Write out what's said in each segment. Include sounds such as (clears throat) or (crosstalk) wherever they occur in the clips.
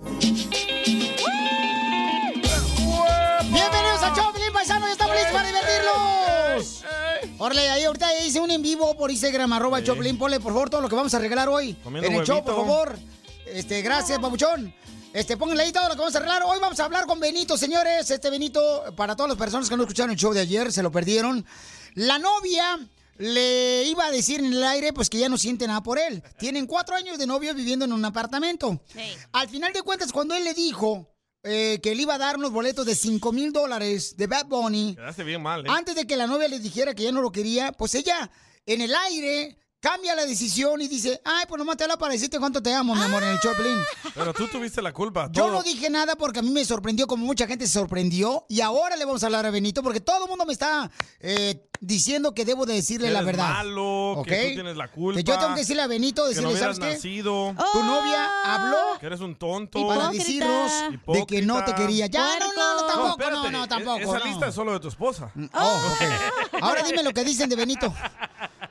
Bienvenidos a Choplin, paisano, ya estamos listos para divertirlos. Órale, ahí ahorita hice un en vivo por Instagram, arroba Choplin, ponle por favor todo lo que vamos a regalar hoy. Comiendo en el show, por favor. Este, gracias, papuchón. Este, pónganle ahí todo lo que vamos a arreglar. Hoy vamos a hablar con Benito, señores. Este Benito, para todas las personas que no escucharon el show de ayer, se lo perdieron. La novia le iba a decir en el aire, pues que ya no siente nada por él. Tienen cuatro años de novio viviendo en un apartamento. Al final de cuentas, cuando él le dijo eh, que le iba a dar unos boletos de 5 mil dólares de Bad Bunny, Quedaste bien mal, ¿eh? antes de que la novia le dijera que ya no lo quería, pues ella en el aire cambia la decisión y dice, ay, pues nomás te habla para decirte cuánto te amo, mi amor, en el Choplin. Pero tú tuviste la culpa. Yo todo. no dije nada porque a mí me sorprendió como mucha gente se sorprendió y ahora le vamos a hablar a Benito porque todo el mundo me está eh, diciendo que debo de decirle Que la eres verdad. malo, que tú tienes la culpa. Que yo tengo que decirle a Benito, que decirle, no hubieras ¿sabes qué? nacido. Tu novia habló Que eres un tonto. para decirnos de que no te quería. Ya, no, no, no, tampoco, no, no, e- tampoco. Esa no. lista es solo de tu esposa. Oh, ok. Ahora dime lo que dicen de Benito. (laughs)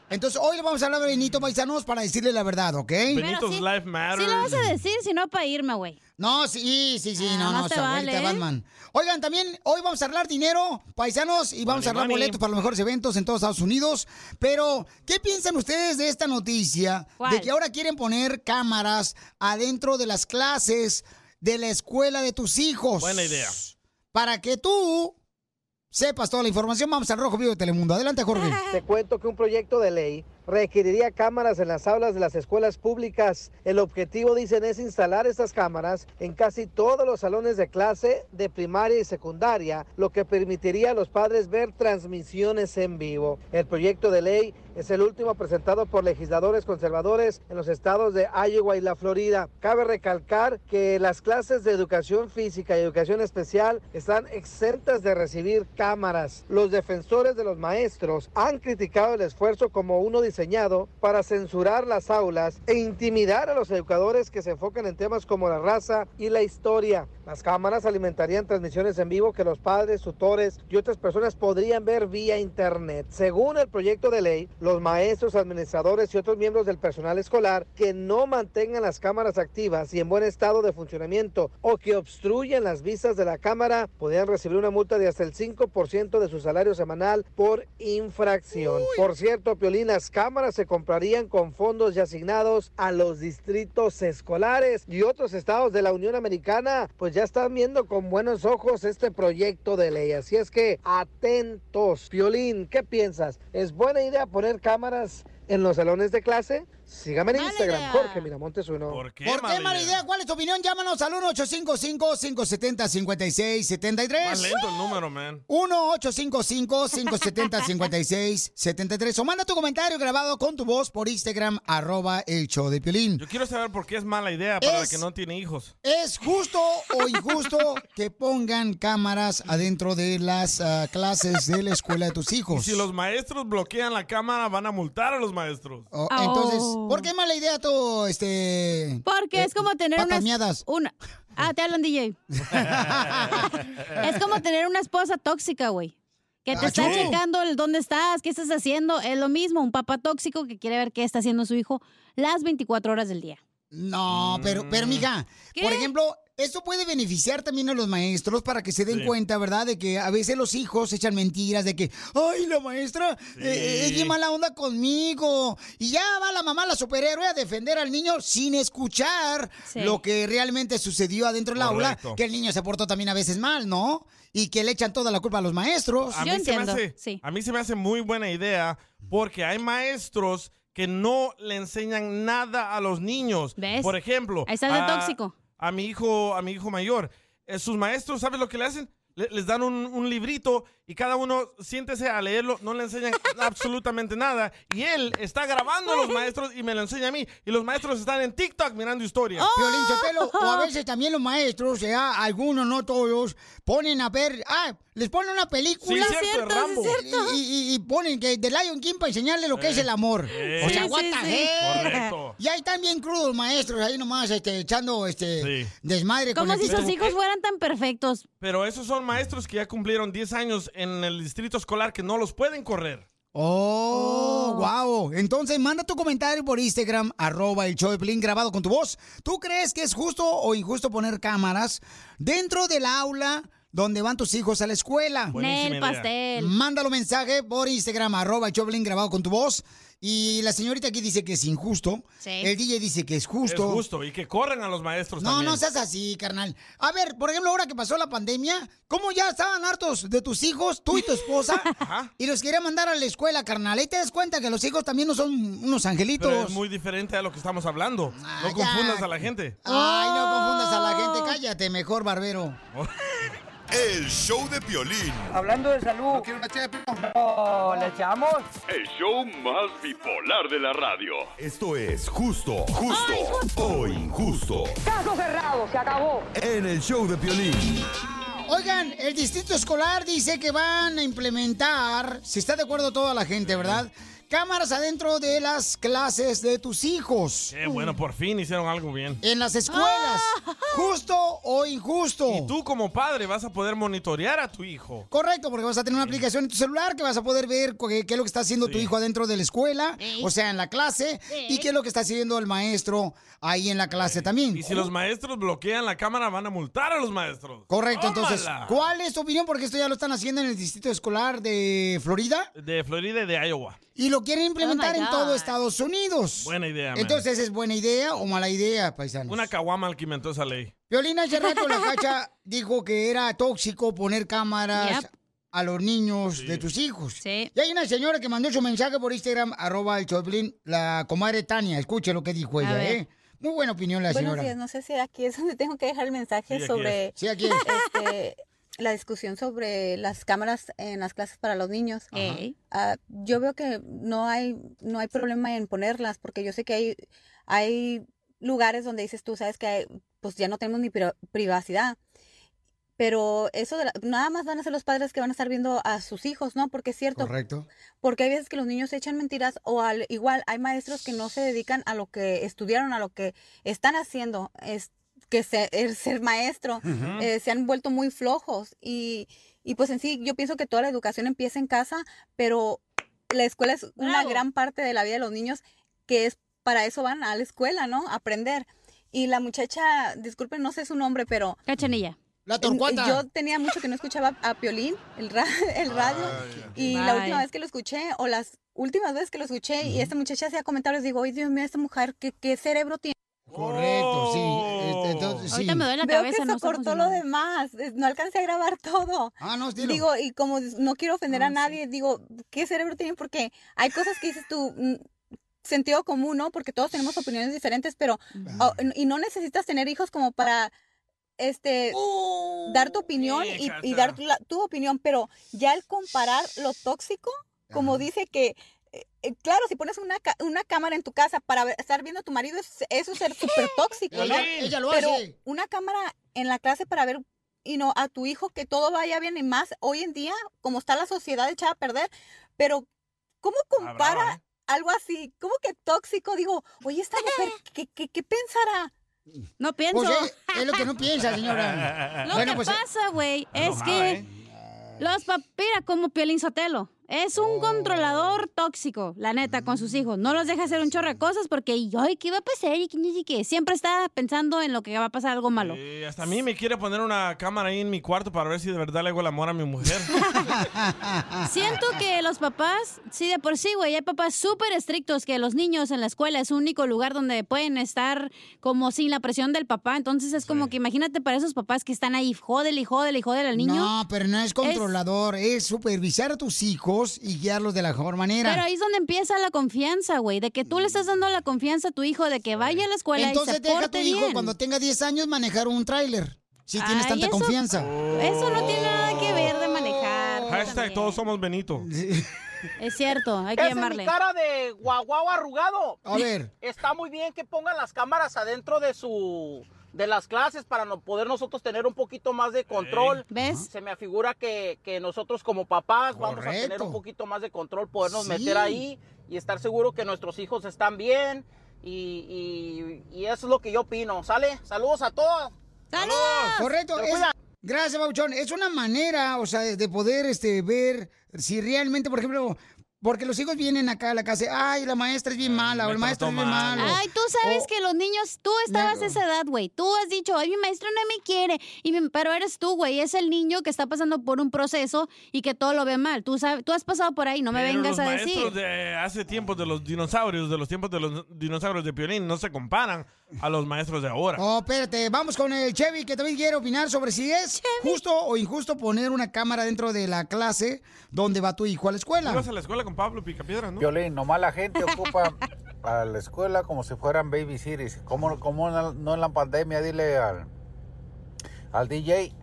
Entonces, hoy le vamos a hablar a Benito Paisanos para decirle la verdad, ¿ok? Benito's life matters. Sí lo vas a decir, si no para irme, güey. No, sí, sí, sí, Ah, no, no, más te se abuelita vale, ¿eh? Batman. Oigan, también hoy vamos a arreglar dinero, paisanos, y vamos a arreglar money. boletos para los mejores eventos en todos Estados Unidos. Pero, ¿qué piensan ustedes de esta noticia? ¿Cuál? De que ahora quieren poner cámaras adentro de las clases de la escuela de tus hijos. Buena idea. Para que tú sepas toda la información, vamos al Rojo Vivo de Telemundo. Adelante, Jorge. (laughs) Te cuento que un proyecto de ley requeriría cámaras en las aulas de las escuelas públicas. El objetivo, dicen, es instalar estas cámaras en casi todos los salones de clase de primaria y secundaria, lo que permitiría a los padres ver transmisiones en vivo. El proyecto de ley es el último presentado por legisladores conservadores en los estados de Iowa y la Florida. Cabe recalcar que las clases de educación física y educación especial están exentas de recibir cámaras. Los defensores de los maestros han criticado el esfuerzo como uno diseñado para censurar las aulas e intimidar a los educadores que se enfocan en temas como la raza y la historia. Las cámaras alimentarían transmisiones en vivo que los padres, tutores y otras personas podrían ver vía internet. Según el proyecto de ley, los maestros, administradores y otros miembros del personal escolar que no mantengan las cámaras activas y en buen estado de funcionamiento o que obstruyen las vistas de la cámara podrían recibir una multa de hasta el 5% de su salario semanal por infracción. Por cierto, Piolín, las cámaras se comprarían con fondos ya asignados a los distritos escolares y otros estados de la Unión Americana, pues ya están viendo con buenos ojos este proyecto de ley. Así es que atentos. Piolín, ¿qué piensas? ¿Es buena idea poner cámaras en los salones de clase? Sígame en Mala Instagram, idea. Jorge Miramontes uno. ¿Por qué, ¿Por qué mala idea? ¿Cuál es tu opinión? Llámanos al 1-855-570-5673. Más lento el número, man. 1-855-570-5673. O manda tu comentario grabado con tu voz por Instagram, arroba el show de Piolín. Yo quiero saber por qué es mala idea para Es- la que no tiene hijos. ¿Es justo o injusto que pongan cámaras adentro de las ah, clases de la escuela de tus Y hijos? si los maestros bloquean la cámara, van a multar a los maestros. Oh, Oh. Entonces, ¿por qué mala idea tú, este... Porque eh, es como tener unas- miadas? una... Ah, te hablan, DJ. (laughs) es como tener una esposa tóxica, güey. Que te está Achú. checando el dónde estás, qué estás haciendo. Es lo mismo, un papá tóxico que quiere ver qué está haciendo su hijo las 24 horas del día. No, pero, pero mija, ¿Qué? por ejemplo, esto puede beneficiar también a los maestros para que se den Sí. cuenta, ¿verdad? De que a veces los hijos echan mentiras de que, ay, la maestra eh, es bien mala onda conmigo. Y ya va la mamá, la superhéroe, a defender al niño sin escuchar Sí. lo que realmente sucedió adentro del aula, que el niño se portó también a veces mal, ¿no? Y que le echan toda la culpa a los maestros. A Yo mí, se me hace, sí. a mí se me hace muy buena idea porque hay maestros que no le enseñan nada a los niños. ¿Ves? Por ejemplo, Ahí está de a- tóxico. A mi hijo, a mi hijo mayor, eh, sus maestros, ¿sabes lo que le hacen? Le- les dan un, un librito y cada uno siéntese a leerlo, no le enseñan (laughs) absolutamente nada. Y él está grabando a los maestros y me lo enseña a mí. Y los maestros están en TikTok mirando historias. Violín Sotelo, o a veces también los maestros, ya algunos, no todos, ponen a ver, ah, les ponen una película. Sí, cierto, cierto, Rambo. sí, cierto. Y, y- y ponen que de Lion King para enseñarle lo que es el amor. Eh. O sea, Sí, what sí, the sí. hell? Correcto. Y ahí están bien crudos los maestros, ahí nomás este, echando este Sí. desmadre Como si sus hijos fueran tan perfectos. Pero esos son maestros que ya cumplieron 10 años en el distrito escolar que no los pueden correr. Oh, wow. Entonces, manda tu comentario por Instagram, arroba el show de Pelín grabado con tu voz. ¿Tú crees que es justo o injusto poner cámaras dentro del aula donde van tus hijos a la escuela? Buenísima Nel idea. pastel. Mándalo mensaje por Instagram, arroba el show de Pelín grabado con tu voz. Y la señorita aquí dice que es injusto. Sí. El DJ dice que es justo. Es justo. Y que corren a los maestros No, también. no seas así, carnal. A ver, por ejemplo, ahora que pasó la pandemia, ¿cómo ya estaban hartos de tus hijos, tú y tu esposa? (laughs) Ajá. y los quería mandar a la escuela, carnal. Ahí te das cuenta que los hijos también no son unos angelitos. Pero es muy diferente a lo que estamos hablando. Ah, no ya. confundas a la gente. Ay, no confundas a la Oh. gente. Cállate, mejor, barbero. (laughs) El show de Piolín. Hablando de salud. ¿No quiere una No, ¿le echamos? El show más bipolar de la radio. Esto es justo, justo o injusto. Caso cerrado, se acabó. En el show de Piolín. Oigan, el distrito escolar dice que van a implementar, si está de acuerdo toda la gente, ¿verdad? Cámaras adentro de las clases de tus hijos. Qué bueno, por fin hicieron algo bien. En las escuelas. ¿Justo o injusto? Y tú como padre vas a poder monitorear a tu hijo. Correcto, porque vas a tener una aplicación en tu celular que vas a poder ver qué, qué es lo que está haciendo tu hijo adentro de la escuela, Sí. o sea, en la clase, y qué es lo que está haciendo el maestro ahí en la clase también. Y si los maestros bloquean la cámara, van a multar a los maestros. Correcto, entonces. ¿cuál es tu opinión? Porque esto ya lo están haciendo en el distrito escolar de Florida De Florida y de Iowa. Y lo quieren implementar Oh my en todo. Estados Unidos. Buena idea, man. Entonces, ¿es buena idea o mala idea, paisanos? Una caguama al que inventó esa ley. Violina hace rato la (laughs) cacha dijo que era tóxico poner cámaras Yep. a los niños de tus hijos. Sí. Y hay una señora que mandó su mensaje por Instagram, arroba el Choplin, la comadre Tania. Escuche lo que dijo ella, ver. ¿eh? Muy buena opinión la Buenos señora. días, no sé si aquí es donde tengo que dejar el mensaje Sí, aquí sobre Sí, aquí es. este, la discusión sobre las cámaras en las clases para los niños. Ah, yo veo que no hay no hay problema en ponerlas porque yo sé que hay hay lugares donde dices tú sabes que hay- pues ya no tenemos ni pri- privacidad. Pero eso de la- nada más van a ser los padres que van a estar viendo a sus hijos no porque es cierto. Correcto. porque hay veces que los niños echan mentiras o al igual hay maestros que no se dedican a lo que estudiaron, a lo que están haciendo, es que se- el ser maestro, eh, se han vuelto muy flojos y, y pues en sí yo pienso que toda la educación empieza en casa, pero la escuela es una Bravo. gran parte de la vida de los niños que es para eso van a la escuela, ¿no? A aprender. Y la muchacha, disculpen, no sé su nombre, pero Cachanilla. La torcuata. yo tenía mucho que no escuchaba a Piolín, el, ra- (laughs) el radio, y la Bye. última vez que lo escuché, o las últimas veces que lo escuché, y esta muchacha hacía comentarios, digo, ay Dios mío, esta mujer, ¿qué, qué cerebro tiene? Correcto, sí. Oh. Este, entonces, sí. Ahorita me duele la Veo cabeza, que no se cortó lo demás, no alcancé a grabar todo. Ah, no, dilo. Digo, y como no quiero ofender Ah, a nadie, digo, ¿qué cerebro tienen? Porque hay cosas que dices tú, mm, sentido común, ¿no? Porque todos tenemos opiniones diferentes, pero, oh, y no necesitas tener hijos como para, este, dar tu opinión y, dar tu, la- tu opinión, pero ya el comparar lo tóxico, como Ajá. dice que, claro, si pones una, una cámara en tu casa para ver- estar viendo a tu marido, es- eso es ser súper tóxico, ¿no? ella, ella lo Pero hace. una cámara en la clase para ver y no a tu hijo que todo vaya bien y más hoy en día, como está la sociedad echada a perder, pero ¿cómo compara ¿eh? algo así? ¿Cómo que tóxico? Digo, oye, esta mujer, (laughs) ¿qué, qué, qué pensará? No pienso. Pues eh, es lo que no piensa, señora. (laughs) Lo Bueno, que pues, eh, pasa, güey, es enojada, que ¿eh? los papás, mira, como Piolín Sotelo. Es un controlador tóxico, la neta, con sus hijos. No los deja hacer un chorro de cosas porque, ay, ¿qué va a pasar? Y siquiera. Siempre está pensando en lo que va a pasar algo malo. Y hasta a mí me quiere poner una cámara ahí en mi cuarto para ver si de verdad le hago el amor a mi mujer. (laughs) Siento que los papás, sí, de por sí, güey, hay papás súper estrictos que los niños en la escuela es un único lugar donde pueden estar como sin la presión del papá. Entonces es como que imagínate para esos papás que están ahí, jódele, y jódele, y jódele al niño. No, pero no es controlador, es, supervisar a tus hijos y guiarlos de la mejor manera. Pero ahí es donde empieza la confianza, güey, de que tú le estás dando la confianza a tu hijo de que vaya a la escuela Entonces y se deja a tu porte hijo bien. cuando tenga 10 años manejar un tráiler. Si tienes Ay, tanta eso- confianza. Eso no tiene nada que ver de manejar. Hashtag todos somos Benito. Es cierto, hay que Esa es llamarle. mi cara de guaguao arrugado. A ver. Está muy bien que pongan las cámaras adentro de su de las clases para no poder nosotros tener un poquito más de control. ¿Ves? Se me afigura que, que nosotros como papás vamos a tener Correcto. un poquito más de control, podernos Sí. meter ahí y estar seguro que nuestros hijos están bien. Y, y- y eso es lo que yo opino. ¿Sale? Saludos a todos. Correcto. Es- cuidan. gracias, Bauchón. Es una manera, o sea, de poder este, ver si realmente, por ejemplo, porque los hijos vienen acá a la casa, ay, la maestra es bien mala, o el maestro es bien mal. malo. Ay, tú sabes O- que los niños, tú estabas a esa edad, güey. Tú has dicho, ay, mi maestro no me quiere. Y mi- pero eres tú, güey. Es el niño que está pasando por un proceso y que todo lo ve mal. Tú, sabes, tú has pasado por ahí, no me Pero vengas los a maestros decir. de hace tiempos de los dinosaurios, de los tiempos de los dinosaurios de Piolín, no se comparan a los maestros de ahora. Oh, espérate, vamos con el Chevy que también quiere opinar sobre si es justo o injusto poner una cámara dentro de la clase donde va tu hijo a la escuela. Ibas a la escuela con Pablo Picapiedra, ¿no? Violín, nomás la gente ocupa a la escuela como si fueran baby cities. Como, como no en la pandemia, dile al, al DJ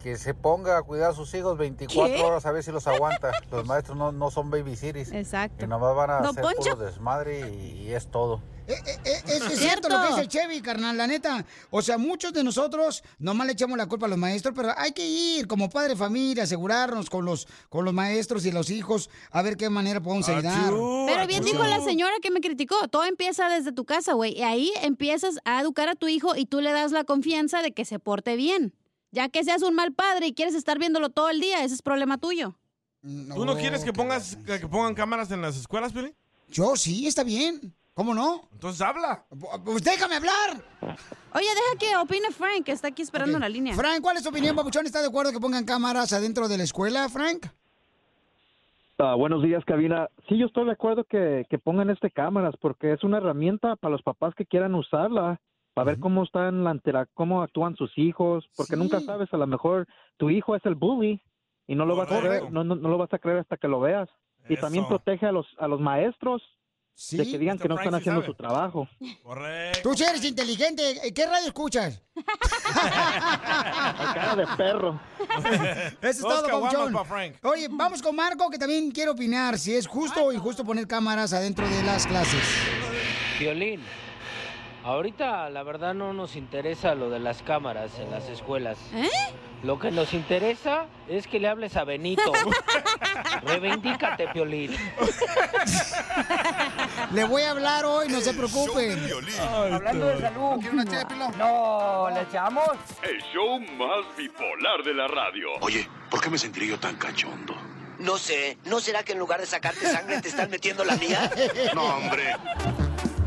que se ponga a cuidar a sus hijos 24 ¿Qué? horas a ver si los aguanta. Los maestros no, no son baby cities. Exacto. Que nomás van a Don hacer Poncho. puro desmadre y, y es todo. Eh, Es, es cierto lo que dice el Chevy, carnal, la neta. O sea, muchos de nosotros nomás le echamos la culpa a los maestros, pero hay que ir como padre de familia, asegurarnos con los, con los maestros y los hijos, a ver qué manera podemos ayudar. Pero bien dijo la señora que me criticó, todo empieza desde tu casa, güey. Y ahí empiezas a educar a tu hijo y tú le das la confianza de que se porte bien. Ya que seas un mal padre y quieres estar viéndolo todo el día, ese es problema tuyo. ¿Tú no quieres que pongas que pongan cámaras en las escuelas, Piolín? Yo sí, está bien. ¿Cómo no? Entonces habla. Pues déjame hablar. Oye, deja que opine Frank, que está aquí esperando en la línea. Frank, ¿cuál es tu opinión, Papuchón? ¿Estás de acuerdo que pongan cámaras adentro de la escuela, Frank? Ah, buenos días, cabina. Sí, yo estoy de acuerdo que, que pongan este cámaras porque es una herramienta para los papás que quieran usarla, para ver cómo están la intera- cómo actúan sus hijos, porque nunca sabes, a lo mejor tu hijo es el bully y no lo vas a creer, no, no, no lo vas a creer hasta que lo veas. Y también protege a los a los maestros de que digan que no Frank están sí haciendo sabe. su trabajo. Correcto. Tú sí eres inteligente. ¿Qué radio escuchas? (laughs) cara de perro. (laughs) Eso es todo, Frank. Oye, vamos con Marco, que también quiere opinar si es justo o injusto poner cámaras adentro de las clases. Violín, ahorita la verdad no nos interesa lo de las cámaras en las escuelas. ¿Eh? Lo que nos interesa es que le hables a Benito. (laughs) Reivindícate, Piolín. (laughs) Le voy a hablar hoy, no se preocupen. Hablando de salud. ¿Quiere una ché de pilón? No, ¿le echamos? El show más bipolar de la radio. Oye, ¿por qué me sentiré yo tan cachondo? No sé, ¿no será que en lugar de sacarte sangre te están metiendo la mía? (laughs) No, hombre.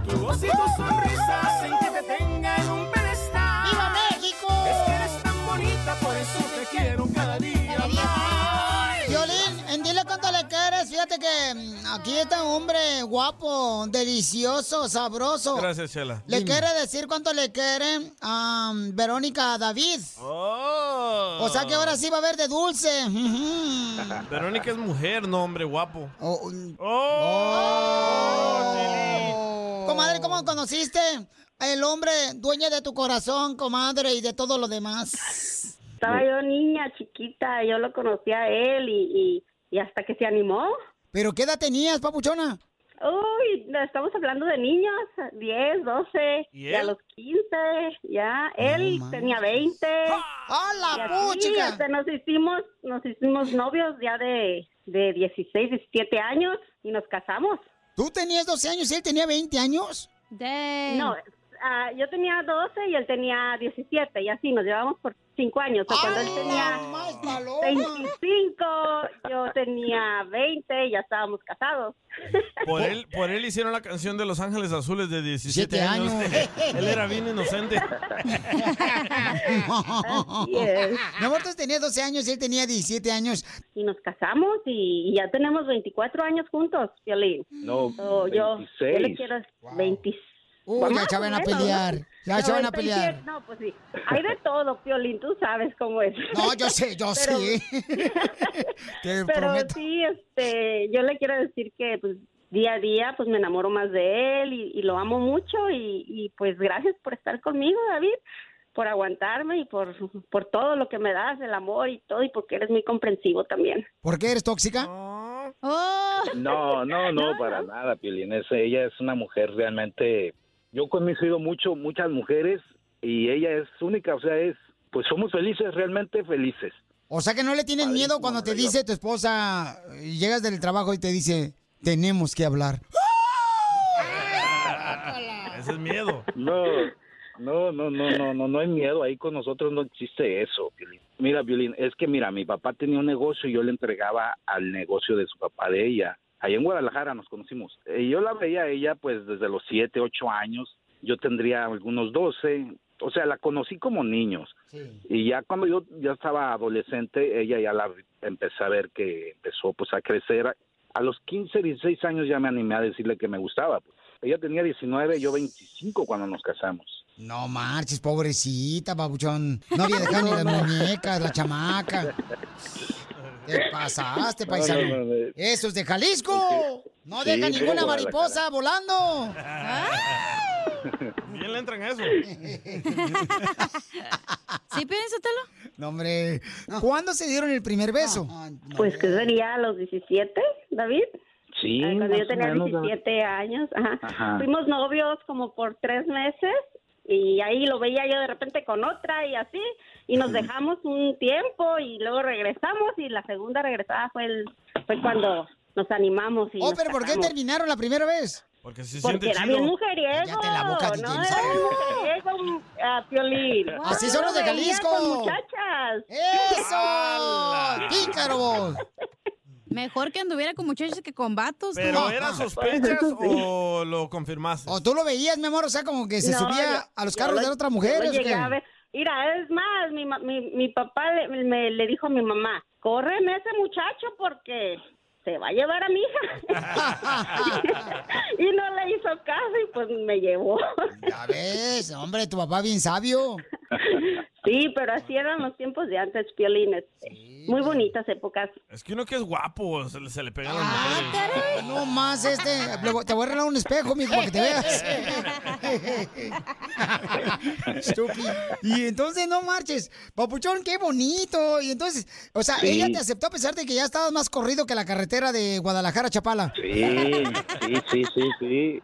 Tu voz y tu sonrisa hacen que te tenga en un pedestal. ¡Viva México! Es que eres tan bonita, por eso te quiero cada día más. Violín, en dile cuánto le quieres. Fíjate que mm, aquí está un hombre guapo, delicioso, sabroso. Gracias, Chela. Le quiere decir cuánto le quiere a mm, Verónica David. Oh. O sea que ahora sí va a haber de dulce. (laughs) Verónica es mujer, no hombre guapo. Oh. Oh, Comadre, ¿cómo conociste el hombre dueño de tu corazón, comadre, y de todo lo demás? Estaba yo niña, chiquita, yo lo conocí a él y, y, y hasta que se animó. ¿Pero qué edad tenías, papuchona? Uy, estamos hablando de niños, 10, 12, ¿Y y a los 15, ya, él tenía 20. ¡Hala, y así, puchica! hasta nos hicimos, nos hicimos novios ya de, de 16, 17 años y nos casamos. ¿Tú tenías 12 años y él tenía 20 años? No, ah, yo tenía 12 y él tenía 17 y así nos llevamos por 5 años. O sea, cuando él tenía 25, yo tenía 20 y ya estábamos casados. Por él, (laughs) por él hicieron la canción de Los Ángeles Azules de 17 Siete años. años. (laughs) él era bien inocente. Mi amor, tú tenías 12 años y él tenía 17 años. Y nos casamos y, y ya tenemos 24 años juntos, Violín. No, So, yo, yo le 26. quiero 26. Uy, ya Más se van a pelear. ¿no? Ya se van a 97, pelear. No, pues sí. Hay de todo, Piolín, tú sabes cómo es. No, yo sé, yo (laughs) Pero- sé. (laughs) Te Pero prometo. sí, este, yo le quiero decir que pues día a día pues me enamoro más de él y, y lo amo mucho y, y, pues gracias por estar conmigo, David, por aguantarme y por, por todo lo que me das, el amor y todo y porque eres muy comprensivo también. ¿Por qué eres tóxica? No, no, no, (laughs) para nada, Piolín. Es- ella es una mujer realmente. Yo he conocido mucho, muchas mujeres y ella es única, o sea, es, pues somos felices, realmente felices. O sea que no le tienes miedo cuando te dice tu esposa, y llegas del trabajo y te dice, tenemos que hablar. Ese es miedo. No, no, no, no, no, no, no hay miedo. Ahí con nosotros no existe eso, Piolín. Mira, Violín, es que mira, mi papá tenía un negocio y yo le entregaba al negocio de su papá de ella. Allá en Guadalajara nos conocimos. Y yo la veía a ella pues desde los 7, 8 años. Yo tendría algunos 12. O sea, la conocí como niños. Y ya cuando yo ya estaba adolescente, ella ya la empecé a ver que empezó pues a crecer. A los 15, 16 años ya me animé a decirle que me gustaba. pues. Ella tenía 19, yo 25 cuando nos casamos. No marches, pobrecita, babuchón. No había dejado ni las (laughs) muñecas, la chamaca. (laughs) Te pasaste, No, paisano. no, no, no. Eso es de Jalisco. No Sí, deja sí, ninguna mariposa volando. Bien le entran eso. (laughs) ¿Sí, piénsatelo? No, hombre. ¿Cuándo se dieron el primer beso? Pues que sería a los 17, David. Sí, Ah, Cuando yo tenía menos, 17 años, ajá. Ajá. Fuimos novios como por tres meses y ahí lo veía yo de repente con otra y así y nos dejamos un tiempo y luego regresamos y la segunda regresada fue el, fue cuando nos animamos y Oh, nos pero ¿por qué casamos. terminaron la primera vez? Porque se Porque era bien mujeriego, Cállate la boca, ¿no? DJ. Era bien mujeriego, ah, Piolín. Así son los de Yo Jalisco. con muchachas. ¡Eso! ¡Pícaros! Mejor que anduviera con muchachos que con vatos. ¿Pero ¿no? eran sospechas (laughs) o lo confirmaste? ¿O tú lo veías, mi amor? O sea, como que se No, subía yo- a los yo carros lo- de otra yo mujer. lo ¿o llegué qué? a ver. Mira, es más, mi, mi, mi papá le, me, le dijo a mi mamá, córreme ese muchacho porque se va a llevar a mi hija. (laughs) (laughs) y no le hizo caso y pues me llevó. Ya ves, hombre, tu papá bien sabio. (laughs) sí, pero así eran los tiempos de antes, Piolines. Muy bonitas épocas. Es que uno que es guapo se le, se le pegan las Ah, mujeres. No más, este. Te voy a arreglar un espejo, mijo, para que te veas. (laughs) Estúpido. Y entonces no marches. Papuchón, qué bonito. Y entonces, o sea, Sí. ella te aceptó a pesar de que ya estabas más corrido que la carretera de Guadalajara a Chapala. Sí, sí, sí, sí, sí.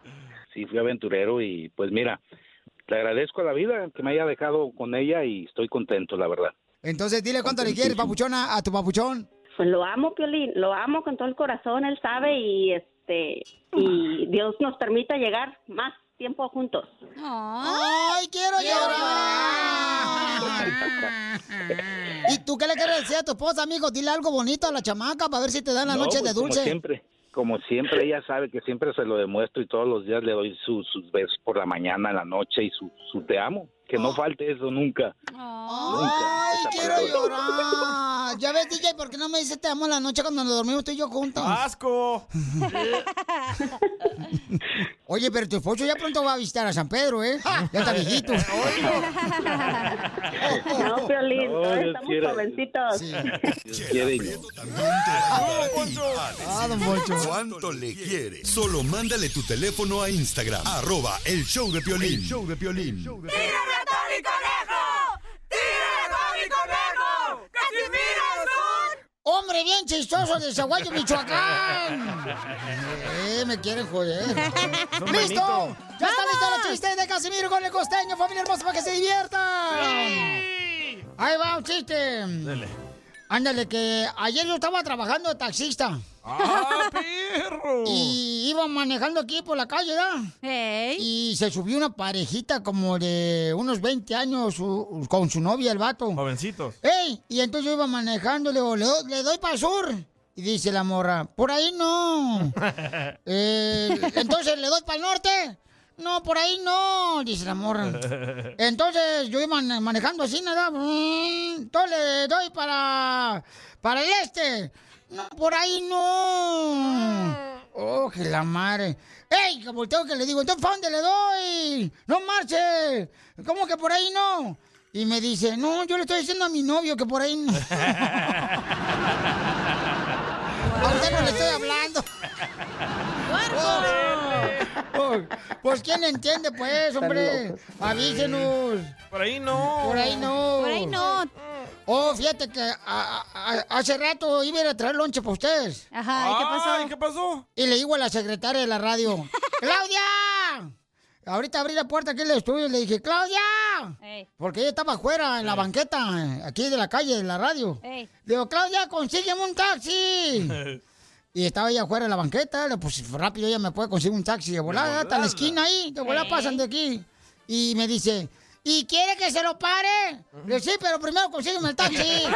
Sí, fui aventurero y pues mira, le agradezco a la vida que me haya dejado con ella y estoy contento, la verdad. Entonces, dile cuánto le quieres, papuchona, a tu papuchón. Pues lo amo, Piolín, lo amo con todo el corazón, él sabe y este y Dios nos permita llegar más tiempo juntos. ¡Ay, quiero llorar! ¿Y tú qué le quieres decir a tu esposa, amigo? Dile algo bonito a la chamaca para ver si te dan la No, noche pues, de dulce. Como siempre, como siempre, ella sabe que siempre se lo demuestro y todos los días le doy su- sus besos por la mañana, en la noche y su, su te amo. Que no falte eso nunca. ¡Ay, quiero llorar! Ya ves, DJ, ¿por qué no me dices te amo en la noche cuando nos dormimos tú y yo juntos? ¡Asco! (laughs) Oye, pero tu esposo ya pronto va a visitar a San Pedro, ¿eh? Ya está viejito. (laughs) (laughs) No, Piolín, No, estamos jovencitos. Quiere. Ah, don Poncho. ¿Cuánto le quiere? Solo mándale tu teléfono a Instagram, arroba el show de Piolín. El show de Piolín. ¡Tírame a Tony Conejo! ¡Tírame a Tony Conejo! ¡Casimiro es un... Hombre bien chistoso de Zaguayo, Michoacán. (laughs) Eh, me quieren joder. ¡Listo! ¡Ya está listo los chistes de Casimiro con el costeño, familia hermosa, para que se diviertan! Ahí va un chiste. Ándale, que ayer yo estaba trabajando de taxista. ¡Ah, (laughs) perro! Y iba manejando aquí por la calle, ¿verdad? Y se subió una parejita como de unos 20 años su- con su novia, el vato. Jovencitos. ¡Ey! Y entonces yo iba manejando, le digo, le, doy- le doy para el sur. Y dice la morra, por ahí no. (laughs) Eh, entonces, ¿le doy para el norte? No, por ahí no, dice la morra. (laughs) Entonces yo iba man- manejando así, nada. mm, Entonces le doy para, para el este. No, por ahí no. Oh, que la madre. ¡Ey! Que volteo que le digo, entonces ¿para dónde le doy? No marche. ¿Cómo que por ahí no? Y me dice, no, yo le estoy diciendo a mi novio que por ahí no. (laughs) (laughs) A usted no le estoy hablando. Pues quién entiende, pues, hombre. Avísenos. Por ahí no. Por ahí no. Por ahí no. Oh, fíjate que a- a- hace rato iba a ir a traer lonche para ustedes. Ajá, ¿y qué pasó? Ay, ¿qué pasó? Y le digo a la secretaria de la radio, (laughs) ¡Claudia! Ahorita abrí la puerta aquí en el estudio y le dije, ¡Claudia! Porque ella estaba afuera en la banqueta, eh, aquí de la calle, de la radio. Ey. Le digo, Claudia, consígueme un taxi. (laughs) Y estaba ella afuera en la banqueta, pues rápido ella me puede conseguir un taxi de volada, hasta la esquina ahí, de volada pasan de aquí. Y me dice, ¿y quiere que se lo pare? Le digo, sí, pero primero consígueme el taxi. (laughs)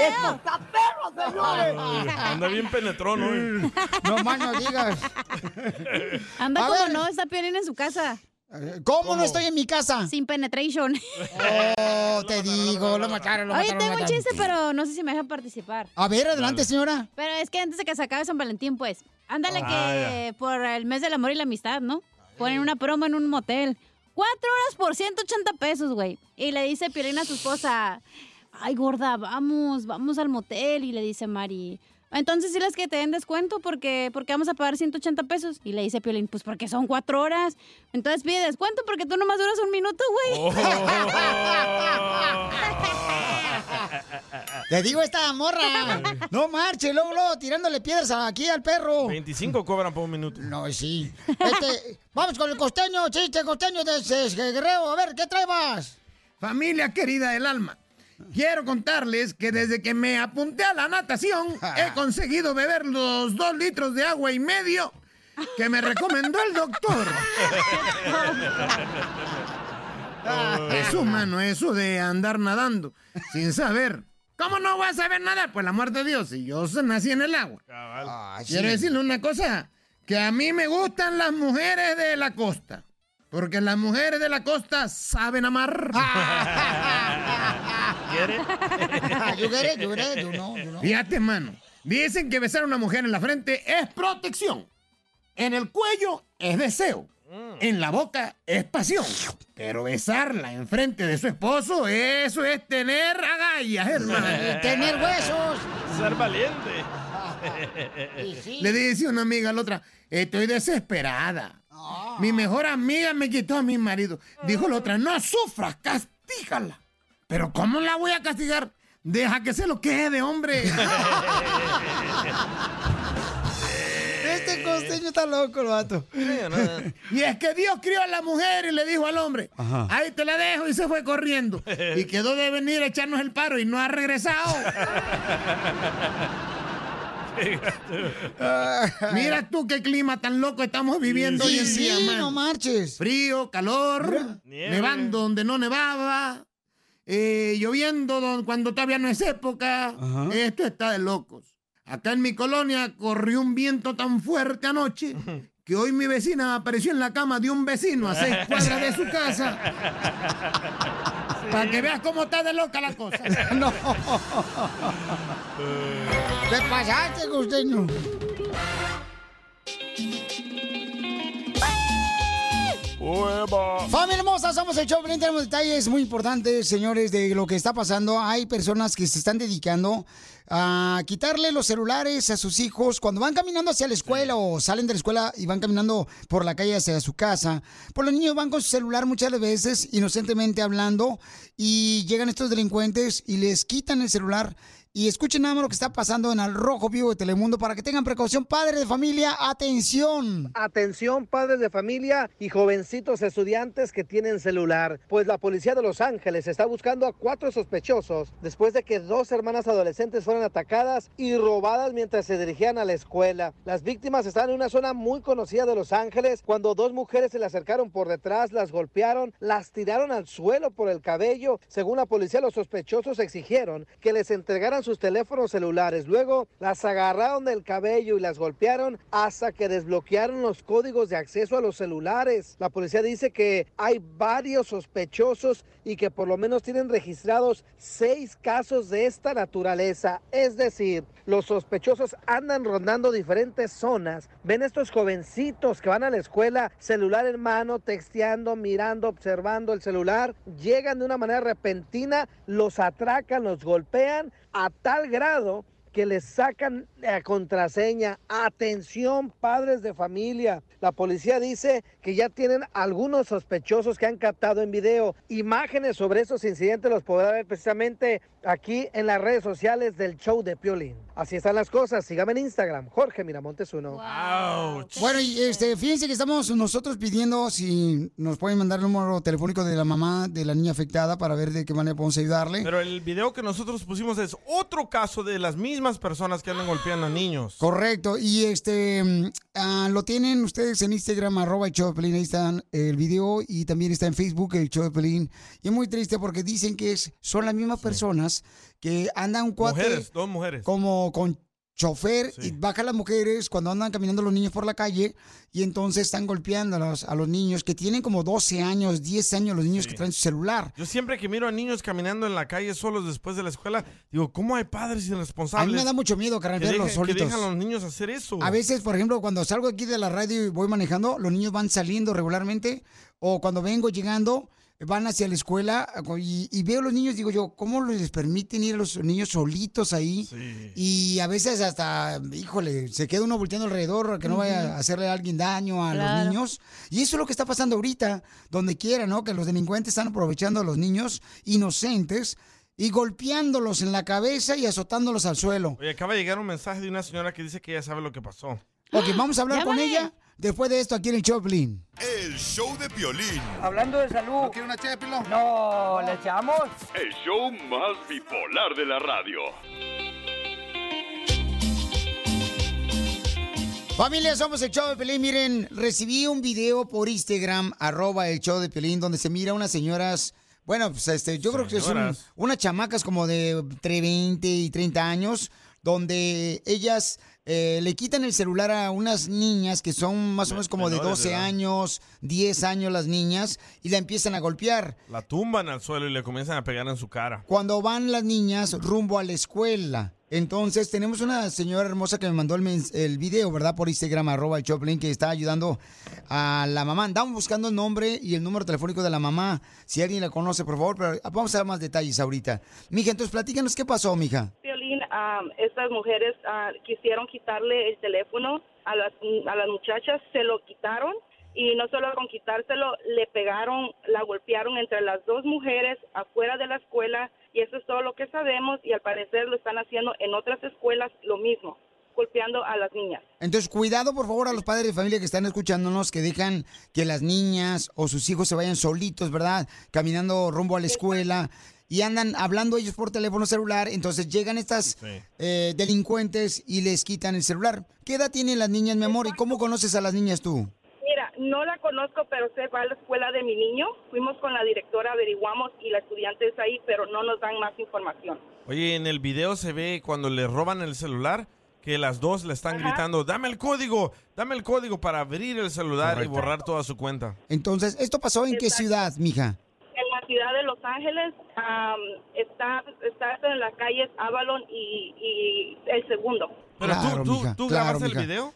¡Esto está perro, señores! Anda bien penetrón hoy. No más no digas. Anda A como ver. no, está Piolín en su casa. ¿Cómo, no estoy en mi casa? Sin penetration. (laughs) Oh, te digo, lo mataron, lo Oye, mataron. tengo un chiste, pero no sé si me dejan participar. A ver, adelante, señora. Pero es que antes de que se acabe San Valentín, pues, ándale Ah, que por el mes del amor y la amistad, ¿no? Ponen una promo en un motel. Cuatro horas por 180 pesos, güey. Y le dice Piolín a su esposa, ay, gorda, vamos, vamos al motel. Y le dice Mari, entonces sí las que te den descuento porque, porque vamos a pagar 180 pesos. Y le dice Piolín, pues porque son cuatro horas. Entonces pide descuento porque tú nomás duras un minuto, güey. (laughs) Te digo esta morra. No marche, luego, luego, tirándole piedras aquí al perro. 25 cobran por un minuto. No, sí. Este, vamos con el costeño, chiste costeño de, Guerrero. A ver, ¿qué traebas? Familia querida del alma, quiero contarles que desde que me apunté a la natación he (laughs) conseguido beber los dos litros de agua y medio que me recomendó el doctor. (laughs) Es humano eso de andar nadando sin saber. ¿Cómo no voy a saber nadar? Pues la muerte de Dios, si yo nací en el agua. Quiero decirle una cosa, que a mí me gustan las mujeres de la costa. Porque las mujeres de la costa saben amar. (laughs) You get it, you get it, you know, you know. Fíjate, mano. Dicen que besar a una mujer en la frente es protección. En el cuello es deseo. En la boca es pasión. Pero besarla en frente de su esposo, eso es tener agallas, hermano. Tener huesos. Ser valiente. (laughs) Le dice una amiga a la otra, estoy desesperada. Mi mejor amiga me quitó a mi marido. Dijo la otra, no sufras, castígala. Pero ¿cómo la voy a castigar? Deja que se lo quede, hombre. (laughs) Este costeño está loco, el vato. (laughs) Y es que Dios crió a la mujer y le dijo al hombre, Ajá. ahí te la dejo y se fue corriendo. Y quedó de venir a echarnos el paro y no ha regresado. (laughs) Mira tú qué clima tan loco estamos viviendo Sí, hoy en sí, día, mano. no marches. Frío, calor, Nieve. nevando donde no nevaba, eh, lloviendo don- cuando todavía no es época. Esto está de locos. Acá en mi colonia corrió un viento tan fuerte anoche que hoy mi vecina apareció en la cama de un vecino a seis cuadras de su casa. Para que veas cómo está de loca la cosa. (laughs) no. ¿Qué pasaste, costeño? Familia hermosa, somos el show. Tenemos detalles muy importantes, señores, de lo que está pasando. Hay personas que se están dedicando a quitarle los celulares a sus hijos cuando van caminando hacia la escuela o salen de la escuela y van caminando por la calle hacia su casa. Por los niños van con su celular muchas veces, inocentemente hablando, y llegan estos delincuentes y les quitan el celular. Y escuchen nada más lo que está pasando en Al Rojo Vivo de Telemundo para que tengan precaución. Padre de familia, atención. Atención, padres de familia y jovencitos estudiantes que tienen celular, pues la policía de Los Ángeles está buscando a cuatro sospechosos después de que dos hermanas adolescentes fueron atacadas y robadas mientras se dirigían a la escuela. Las víctimas estaban en una zona muy conocida de Los Ángeles cuando dos mujeres se le acercaron por detrás, las golpearon, las tiraron al suelo por el cabello. Según la policía, los sospechosos exigieron que les entregaran sus teléfonos celulares. Luego las agarraron del cabello y las golpearon hasta que desbloquearon los códigos de acceso a los celulares. La policía dice que hay varios sospechosos y que por lo menos tienen registrados seis casos de esta naturaleza. Es decir, los sospechosos andan rondando diferentes zonas. Ven estos jovencitos que van a la escuela, celular en mano, texteando, mirando, observando el celular. Llegan de una manera repentina, los atracan, los golpean a tal grado que les sacan la contraseña. Atención, padres de familia. La policía dice que ya tienen algunos sospechosos que han captado en video. Imágenes sobre esos incidentes los podrá ver precisamente aquí en las redes sociales del show de Piolín. Así están las cosas. Sígame en Instagram, Jorge Miramontes uno. Bueno, y este, fíjense que estamos nosotros pidiendo si nos pueden mandar el número telefónico de la mamá de la niña afectada para ver de qué manera podemos ayudarle. Pero el video que nosotros pusimos es otro caso de las mismas personas que andan golpeando a niños. Correcto, y este mm, ah, lo tienen ustedes en Instagram, arroba el show de Pelín, ahí está el video y también está en Facebook el show de Pelín. Y es muy triste porque dicen que es, son las mismas personas que andan un cuate Mujeres, dos mujeres. como con chofer y bajan las mujeres cuando andan caminando los niños por la calle y entonces están golpeando a los, a los niños que tienen como 12 años, 10 años los niños que traen su celular. Yo siempre que miro a niños caminando en la calle solos después de la escuela, digo, ¿cómo hay padres irresponsables? A mí me da mucho miedo, carnal, verlos que solitos. dejan a los niños hacer eso. A veces, por ejemplo, cuando salgo aquí de la radio y voy manejando, los niños van saliendo regularmente, o cuando vengo llegando, van hacia la escuela y, y veo a los niños, digo yo, ¿cómo les permiten ir a los niños solitos ahí? Y a veces hasta, híjole, se queda uno volteando alrededor, que no vaya a hacerle a alguien daño a Claro. los niños. Y eso es lo que está pasando ahorita, donde quiera, ¿no? Que los delincuentes están aprovechando a los niños inocentes y golpeándolos en la cabeza y azotándolos al suelo. Oye, acaba de llegar un mensaje de una señora que dice que ya sabe lo que pasó. Ok, vamos a hablar con ella después de esto aquí en el Choplin. El show de Piolín. Hablando de salud. ¿No quiere una No, ¿le echamos? El show más bipolar de la radio. Familia, somos el show de Pelín. Miren, recibí un video por Instagram, arroba el show de Pelín, donde se mira unas señoras, bueno, pues este, yo creo que son unas chamacas como de entre 20 y 30 años, donde ellas eh, le quitan el celular a unas niñas que son más o menos como de menores de 12 edad. años, 10 años las niñas, y la empiezan a golpear. La tumban al suelo y le comienzan a pegar en su cara. cuando van las niñas rumbo a la escuela. Entonces, tenemos una señora hermosa que me mandó el, el video, ¿verdad? Por Instagram, arroba el Choplin, que está ayudando a la mamá. Andamos buscando el nombre y el número telefónico de la mamá. Si alguien la conoce, por favor, pero vamos a dar más detalles ahorita. Mija, entonces platícanos qué pasó, mija. Violín, estas mujeres ah, quisieron quitarle el teléfono a las, a las muchachas, se lo quitaron y no solo con quitárselo, le pegaron, la golpearon entre las dos mujeres afuera de la escuela y eso es todo lo que sabemos y al parecer lo están haciendo en otras escuelas lo mismo, golpeando a las niñas. Entonces, cuidado, por favor, a los padres de familia que están escuchándonos, que dejan que las niñas o sus hijos se vayan solitos, ¿verdad? Caminando rumbo a la escuela y andan hablando ellos por teléfono celular. Entonces llegan estas eh, delincuentes y les quitan el celular. ¿Qué edad tienen las niñas, mi amor? ¿Y cómo conoces a las niñas tú? No la conozco, pero sé, va a la escuela de mi niño. Fuimos con la directora, averiguamos y la estudiante es ahí, pero no nos dan más información. Oye, en el video se ve cuando le roban el celular que las dos le están gritando, dame el código, dame el código para abrir el celular Correcto. y borrar toda su cuenta. Entonces, ¿esto pasó en qué ciudad, mija? En la ciudad de Los Ángeles está, está en las calles Avalon y, y el segundo. Pero Claro, tú, tú, mija, tú claro, grabaste el video.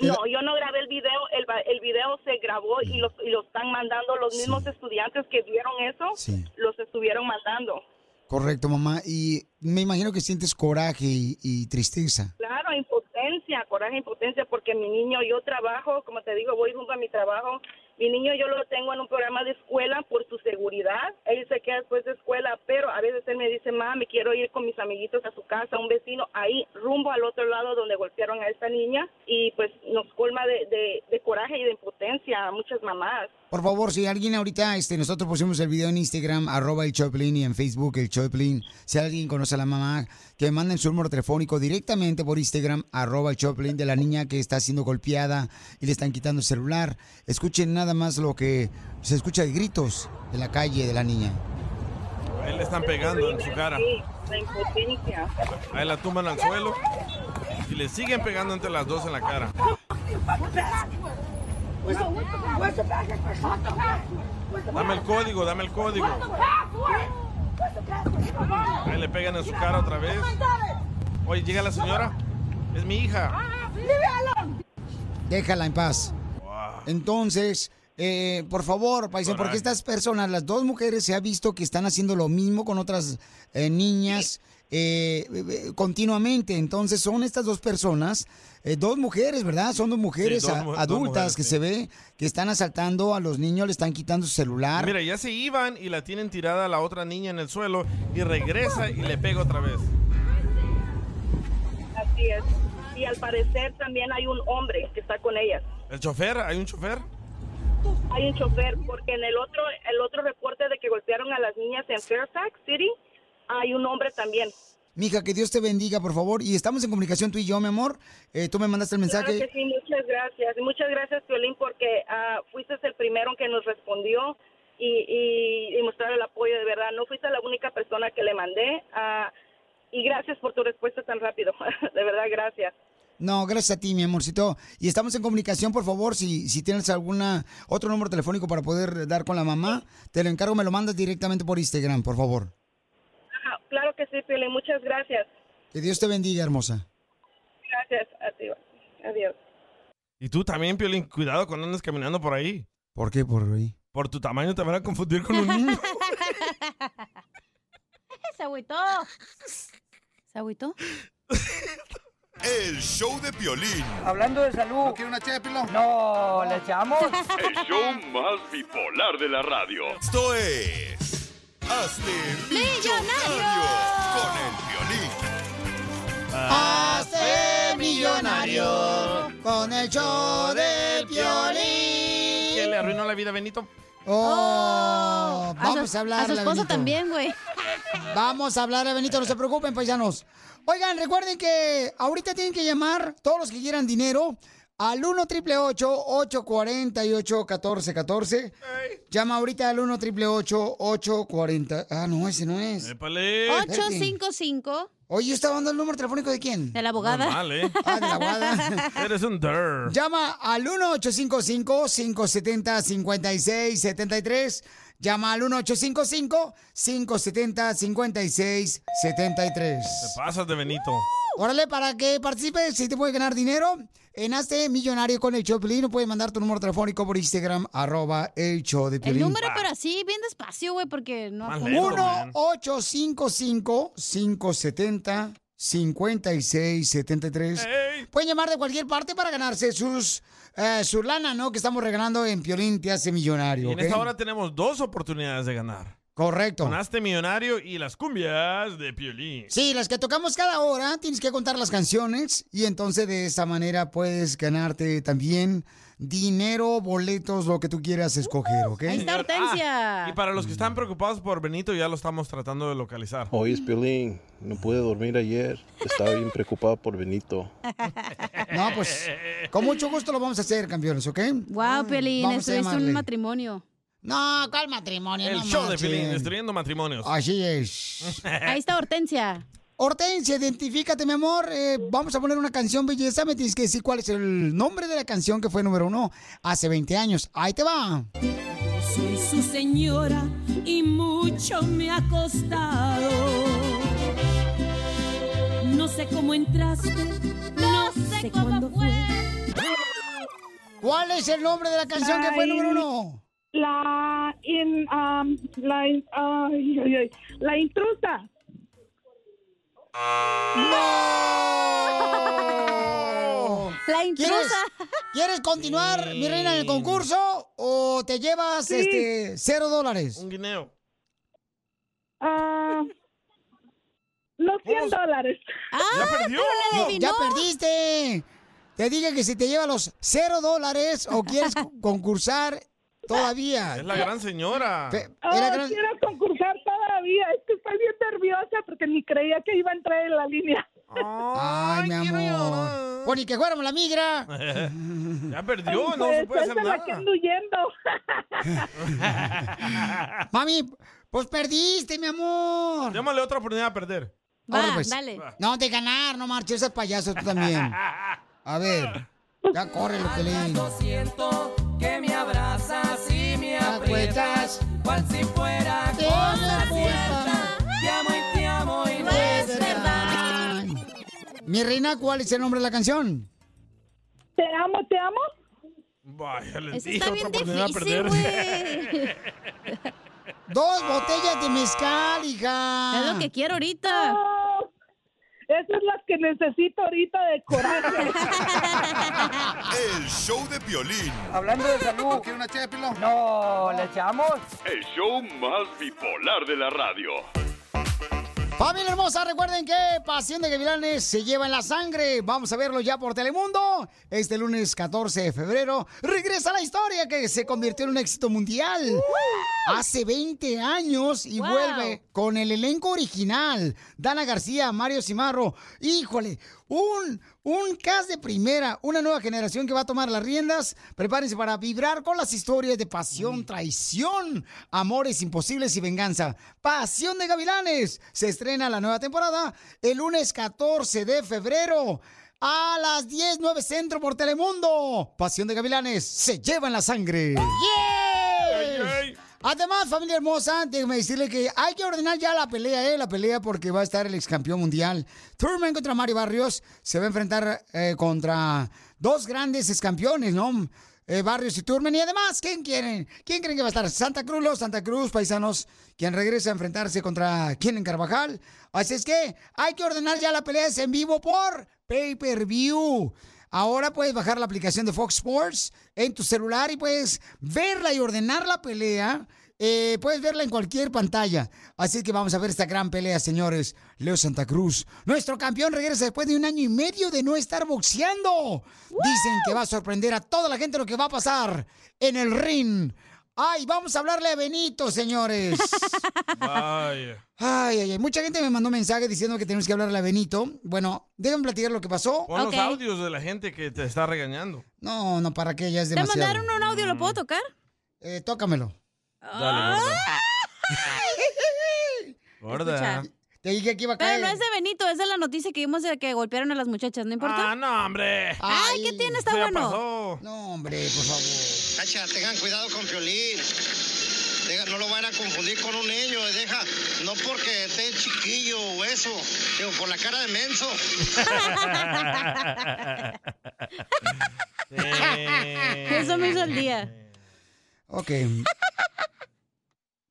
No, yo no grabé el video, el, el video se grabó y lo, y lo están mandando los mismos estudiantes que vieron eso, Sí. los estuvieron mandando. Correcto, mamá. Y me imagino que sientes coraje y, y tristeza. Claro, impotencia, coraje, impotencia, porque mi niño, yo trabajo, como te digo, voy rumbo a mi trabajo Mi niño yo lo tengo en un programa de escuela por su seguridad. Él se queda después de escuela, pero a veces él me dice, mamá, me quiero ir con mis amiguitos a su casa, un vecino, ahí rumbo al otro lado donde golpearon a esta niña. Y pues nos colma de, coraje y de impotencia a muchas mamás. Por favor, si alguien ahorita, este, nosotros pusimos el video en Instagram, arroba el Choplin, y en Facebook el Choplin. Si alguien conoce a la mamá, que manden su número telefónico directamente por Instagram, arroba el Choplin, de la niña que está siendo golpeada y le están quitando el celular. Escuchen nada más lo que se escucha de gritos de la calle de la niña. A él le están pegando en su cara. La impotencia. A él la tumban al suelo y le siguen pegando entre las dos en la cara. Dame el código, dame el código. Ahí le pegan en su cara otra vez. Oye, llega la señora. Es mi hija. Déjala en paz. Entonces, eh, por favor, paisano, porque estas personas, las dos mujeres, se ha visto que están haciendo lo mismo con otras eh, niñas eh, eh, continuamente. Entonces, son estas dos personas, eh, dos mujeres, ¿verdad? Son dos mujeres dos a- mu- dos adultas mujeres, que sí. se ve que están asaltando a los niños, le están quitando su celular. Mira, ya se iban y la tienen tirada a la otra niña en el suelo y regresa y le pega otra vez. Así es. Y al parecer también hay un hombre que está con ellas. ¿El chofer? ¿Hay un chofer? Hay un chofer, porque en el otro, el otro reporte de que golpearon a las niñas en Fairfax City, hay un hombre también. Mija, que Dios te bendiga, por favor. Y estamos en comunicación tú y yo, mi amor. Eh, tú me mandaste el mensaje. Claro que sí, muchas gracias. Y Muchas gracias, Piolín, porque ah, fuiste el primero que nos respondió y, y, y mostrar el apoyo, de verdad. No fuiste la única persona que le mandé. ah, y gracias por tu respuesta tan rápido. (laughs) de verdad, gracias. No, gracias a ti, mi amorcito. Y estamos en comunicación, por favor, si, si tienes alguna otro número telefónico para poder dar con la mamá, te lo encargo, me lo mandas directamente por Instagram, por favor. Ajá, claro que sí, Piolín. Muchas gracias. Que Dios te bendiga, hermosa. Gracias a ti. Adiós. Y tú también, Piolín, cuidado cuando andes caminando por ahí. ¿Por qué por ahí? Por tu tamaño te van a confundir con un niño. (laughs) Se agüitó. ¿Se agüitó? (laughs) El show de Piolín. Hablando de salud. ¿No quiere una No, ¿le echamos? (laughs) El show más bipolar de la radio. Esto es... Hazte millonario con el Piolín. Hazte millonario con el show de Piolín. ¿Qué le arruinó la vida a Benito? Oh, A su- vamos a hablar A su esposa también, güey. Vamos a hablar a Benito, no se preocupen, paisanos. Oigan, recuerden que ahorita tienen que llamar todos los que quieran dinero al 1 triple 848 1414 Llama ahorita al 1 triple 840. Ah, no, ese no es. ¡Épale! 855. Oye, ¿yo estaba dando el número telefónico de quién? De la abogada. Normal, ¿eh? (laughs) Ah, de la abogada. (laughs) Eres un der. Llama al 1-855-570-5673. Llama al 1-855-570-5673. Te pasas de Benito. Órale, para que participes, si te puede ganar dinero, en Hazte Millonario con el Choplin, no puedes mandar tu número telefónico por Instagram, arroba el show de El Piolín. número, pero así, bien despacio, güey, porque no. 1-855-570-5673. Pueden llamar de cualquier parte para ganarse sus, eh, su lana, ¿no? Que estamos regalando en Piolín Te Hace Millonario, Y en esta hora tenemos dos oportunidades de ganar. Correcto. Con Hazte Millonario y las cumbias de Piolín. Sí, las que tocamos cada hora, tienes que contar las canciones y entonces de esa manera puedes ganarte también dinero, boletos, lo que tú quieras escoger, ¿ok? Ah, y para los que están preocupados por Benito, ya lo estamos tratando de localizar. Oye, Piolín, no pude dormir ayer. Estaba bien preocupado por Benito. (laughs) No, pues con mucho gusto lo vamos a hacer, campeones, ¿ok? Wow, Piolín, Vamos a estuviste en llamarle. un matrimonio. No, ¿cuál matrimonio? El No show de. Piolín, destruyendo matrimonios. Así es. (laughs) Ahí está Hortensia. Hortensia, identifícate, mi amor. Eh, vamos a poner una canción, belleza. Me tienes que decir cuál es el nombre de la canción que fue número uno hace 20 años. Ahí te va. Soy su señora y mucho me ha costado. No sé cómo entraste, no sé cuándo fue. ¿Cuál es el nombre de la canción que fue número uno? La in, um, la in- ay, ay, ay, la intrusa. ¡No! La intrusa. ¿Quieres continuar, mi reina, en el concurso o te llevas Sí. este cero dólares? Un guineo. Ah, los 100 dólares. ¡Ya perdió! No, ya perdiste. Te dije que si te lleva los cero dólares o quieres co- (laughs) concursar todavía. Es la gran señora. Oh, era gran- quiero concursar todavía. Es que estoy bien nerviosa porque ni creía que iba a entrar en la línea. Ay, mi amor. Pues ni que fuéramos la migra. (laughs) ya perdió, no Pues, se puede hacer la que nada. ando huyendo. (laughs) Mami, pues perdiste, mi amor. Llámale otra oportunidad a perder. Órale, pues. No, de ganar, no marches, ese payaso tú también. (laughs) A ver, ya corre lo Pelín. siento que me abrazas cual si fuera Te cosa amo, cierta. Te amo y te amo y no es verdad. Mi reina, ¿cuál es el nombre de la canción? Te amo, te amo. Vaya, Eso dije está otra bien oportunidad a difícil, perder. Dos botellas de mezcal, hija. Es lo que quiero ahorita. Oh, esas son las que necesito ahorita de coraje. El show de Piolín. Hablando de salud. ¿Quiere una ché No, ¿le echamos? El show más bipolar de la radio. Familia hermosa, recuerden que Pasión de Gavilanes se lleva en la sangre. Vamos a verlo ya por Telemundo. Este lunes 14 de febrero regresa la historia que se convirtió en un éxito mundial. Hace 20 años y Wow. vuelve con el elenco original. Dana García, Mario Cimarro. Híjole, un, un cast de primera, una nueva generación que va a tomar las riendas. Prepárense para vibrar con las historias de pasión, traición, amores imposibles y venganza. Pasión de Gavilanes. Se estrena la nueva temporada el lunes 14 de febrero. A las 10, 9 centro por Telemundo. Pasión de Gavilanes se lleva en la sangre. ¡Yes! Además, familia hermosa, déjeme decirle que hay que ordenar ya la pelea, ¿eh? La pelea porque va a estar el ex campeón mundial. Turman contra Mario Barrios se va a enfrentar eh, contra dos grandes ex campeones, ¿no? Eh, Barrios y Turman. Y además, ¿quién quieren? ¿Quién creen que va a estar? Santa Cruz, los Santa Cruz, paisanos, quien regresa a enfrentarse contra quién en Carvajal. Así es que hay que ordenar ya la pelea es en vivo por pay-per-view. Ahora puedes bajar la aplicación de Fox Sports en tu celular y puedes verla y ordenar la pelea. Eh, puedes verla en cualquier pantalla. Así que vamos a ver esta gran pelea, señores. Leo Santa Cruz, nuestro campeón, regresa después de un año y medio de no estar boxeando. Dicen que va a sorprender a toda la gente lo que va a pasar en el ring. Ay, vamos a hablarle a Benito, señores. (laughs) Vaya. Ay, ay, ay. Mucha gente me mandó mensaje diciendo que tenemos que hablarle a Benito. Bueno, déjenme platicar lo que pasó. Pon los audios de la gente que te está regañando. No, no, ¿para qué? Ya es ¿Te demasiado. mandaron un audio? ¿Lo puedo tocar? Eh, tócamelo. Dale, gorda. Gorda. Te dije que iba a Pero caer. no es de Benito, es de la noticia que vimos de que golpearon a las muchachas, ¿no importa? Ah, no, hombre. Ay, ¿qué tiene? Está bueno. pasó. No, hombre, por favor. Cacha, tengan cuidado con Piolín. Deja- no lo van a confundir con un niño. Deja, no porque esté chiquillo o eso, digo, por la cara de menso. (laughs) Eso me hizo el día. Ok.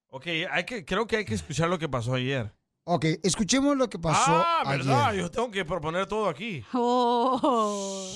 Ok, hay que, creo que hay que escuchar lo que pasó ayer. Ok, escuchemos lo que pasó ah, verdad, ayer. yo tengo que proponer todo aquí. Oh.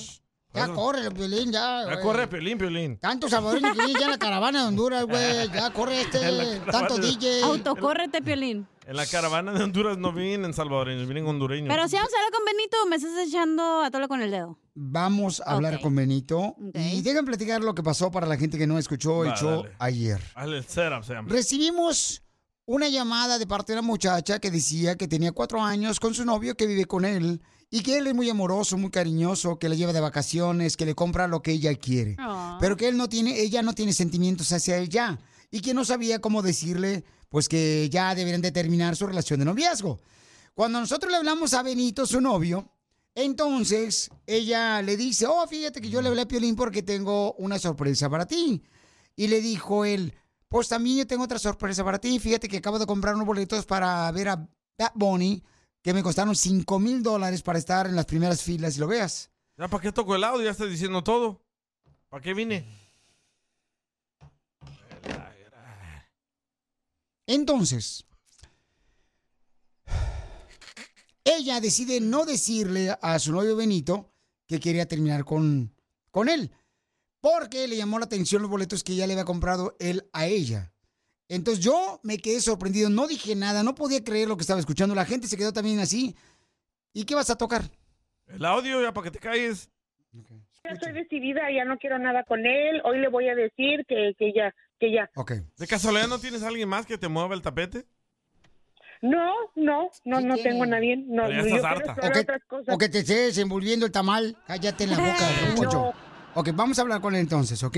Ya corre, Piolín, ya. Ya güey. corre, Piolín, Piolín. Tantos salvadoreños que ya en la caravana de Honduras, güey. (laughs) Ya corre este. Tanto de- DJ. Autocórrete, Piolín. En la caravana de Honduras no vienen salvadoreños, vienen hondureños. Pero si vamos a hablar con Benito, me estás echando a tole con el dedo. Vamos a hablar Ok. con Benito. Y dejen platicar lo que pasó para la gente que no escuchó el Va, show dale. ayer. Hazle el setup, se llama. Recibimos una llamada de parte de una muchacha que decía que tenía cuatro años con su novio que vive con él y que él es muy amoroso, muy cariñoso, que le lleva de vacaciones, que le compra lo que ella quiere. Pero que él no tiene, ella no tiene sentimientos hacia él ya y que no sabía cómo decirle, pues que ya deberían de terminar su relación de noviazgo. Cuando nosotros le hablamos a Benito, su novio, entonces ella le dice, oh, fíjate que yo le hablé a Piolín porque tengo una sorpresa para ti. Y le dijo él, pues también yo tengo otra sorpresa para ti. Fíjate que acabo de comprar unos boletos para ver a Bad Bunny, que me costaron 5 mil dólares para estar en las primeras filas y lo veas. ¿Ya para qué toco el audio? Ya estás diciendo todo. ¿Para qué vine? Entonces, ella decide no decirle a su novio Benito que quería terminar con, con él. Porque le llamó la atención los boletos que ya le había comprado él a ella. Entonces yo me quedé sorprendido, no dije nada, no podía creer lo que estaba escuchando. La gente se quedó también así. ¿Y qué vas a tocar? El audio ya para que te calles. Ya estoy decidida, ya no quiero nada con él. Hoy le voy a decir que, que ya, que ya. Ok. ¿De casualidad no tienes a alguien más que te mueva el tapete? No, no, no, no tengo a nadie. No, Pero ya estás yo harta. O que, otras cosas. o que te estés envolviendo el tamal. Cállate en la boca, Poncho. Ok, vamos a hablar con él entonces, ¿ok?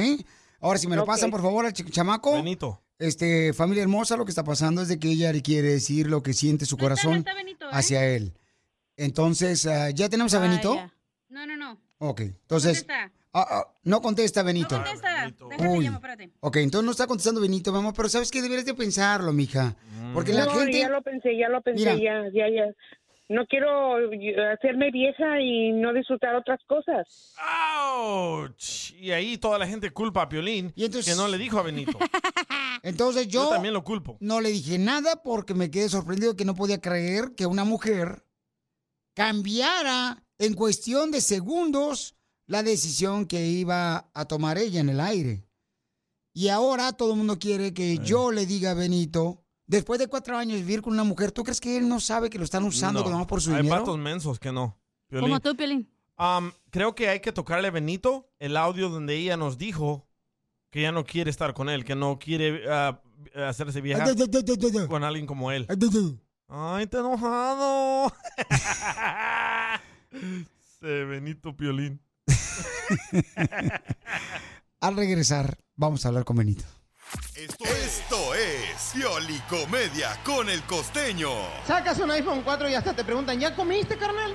Ahora, si me lo pasan, por favor, al ch- chamaco. Benito. Este, familia hermosa, lo que está pasando es de que ella le quiere decir lo que siente su corazón hacia él. Entonces, ah, ¿ya tenemos a Ah, Benito? ya. No, no, no. Ok, entonces... contesta. ah, ah, no contesta Benito. No contesta. Déjate Uy. llamo, espérate. Ok, entonces no está contestando Benito, mi amor, pero sabes que deberías de pensarlo, mija. Porque la no, gente... ya lo pensé, ya lo pensé, Mira. ya, ya, ya. No quiero eh, hacerme vieja y no disfrutar otras cosas. ¡Auch! Y ahí toda la gente culpa a Piolín que no le dijo a Benito. (laughs) Entonces yo, Yo también lo culpo. no le dije nada porque me quedé sorprendido que no podía creer que una mujer cambiara en cuestión de segundos la decisión que iba a tomar ella en el aire. Y ahora todo el mundo quiere que yo le diga a Benito, después de cuatro años vivir con una mujer, ¿tú crees que él no sabe que lo están usando No, por su Hay dinero? vatos mensos que no. Piolín. Como tú, Piolín. Creo que hay que tocarle a Benito el audio donde ella nos dijo que ya no quiere estar con él, que no quiere ah, hacerse vieja con alguien como él. Ay, te enojado. (laughs) Se Benito Piolín. (laughs) Al regresar, vamos a hablar con Benito. Esto es Piolicomedia con el costeño. Sacas un iPhone 4 y hasta te preguntan, ¿ya comiste, carnal?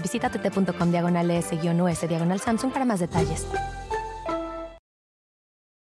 Visita tt.com diagonal S-US diagonal Samsung para más detalles.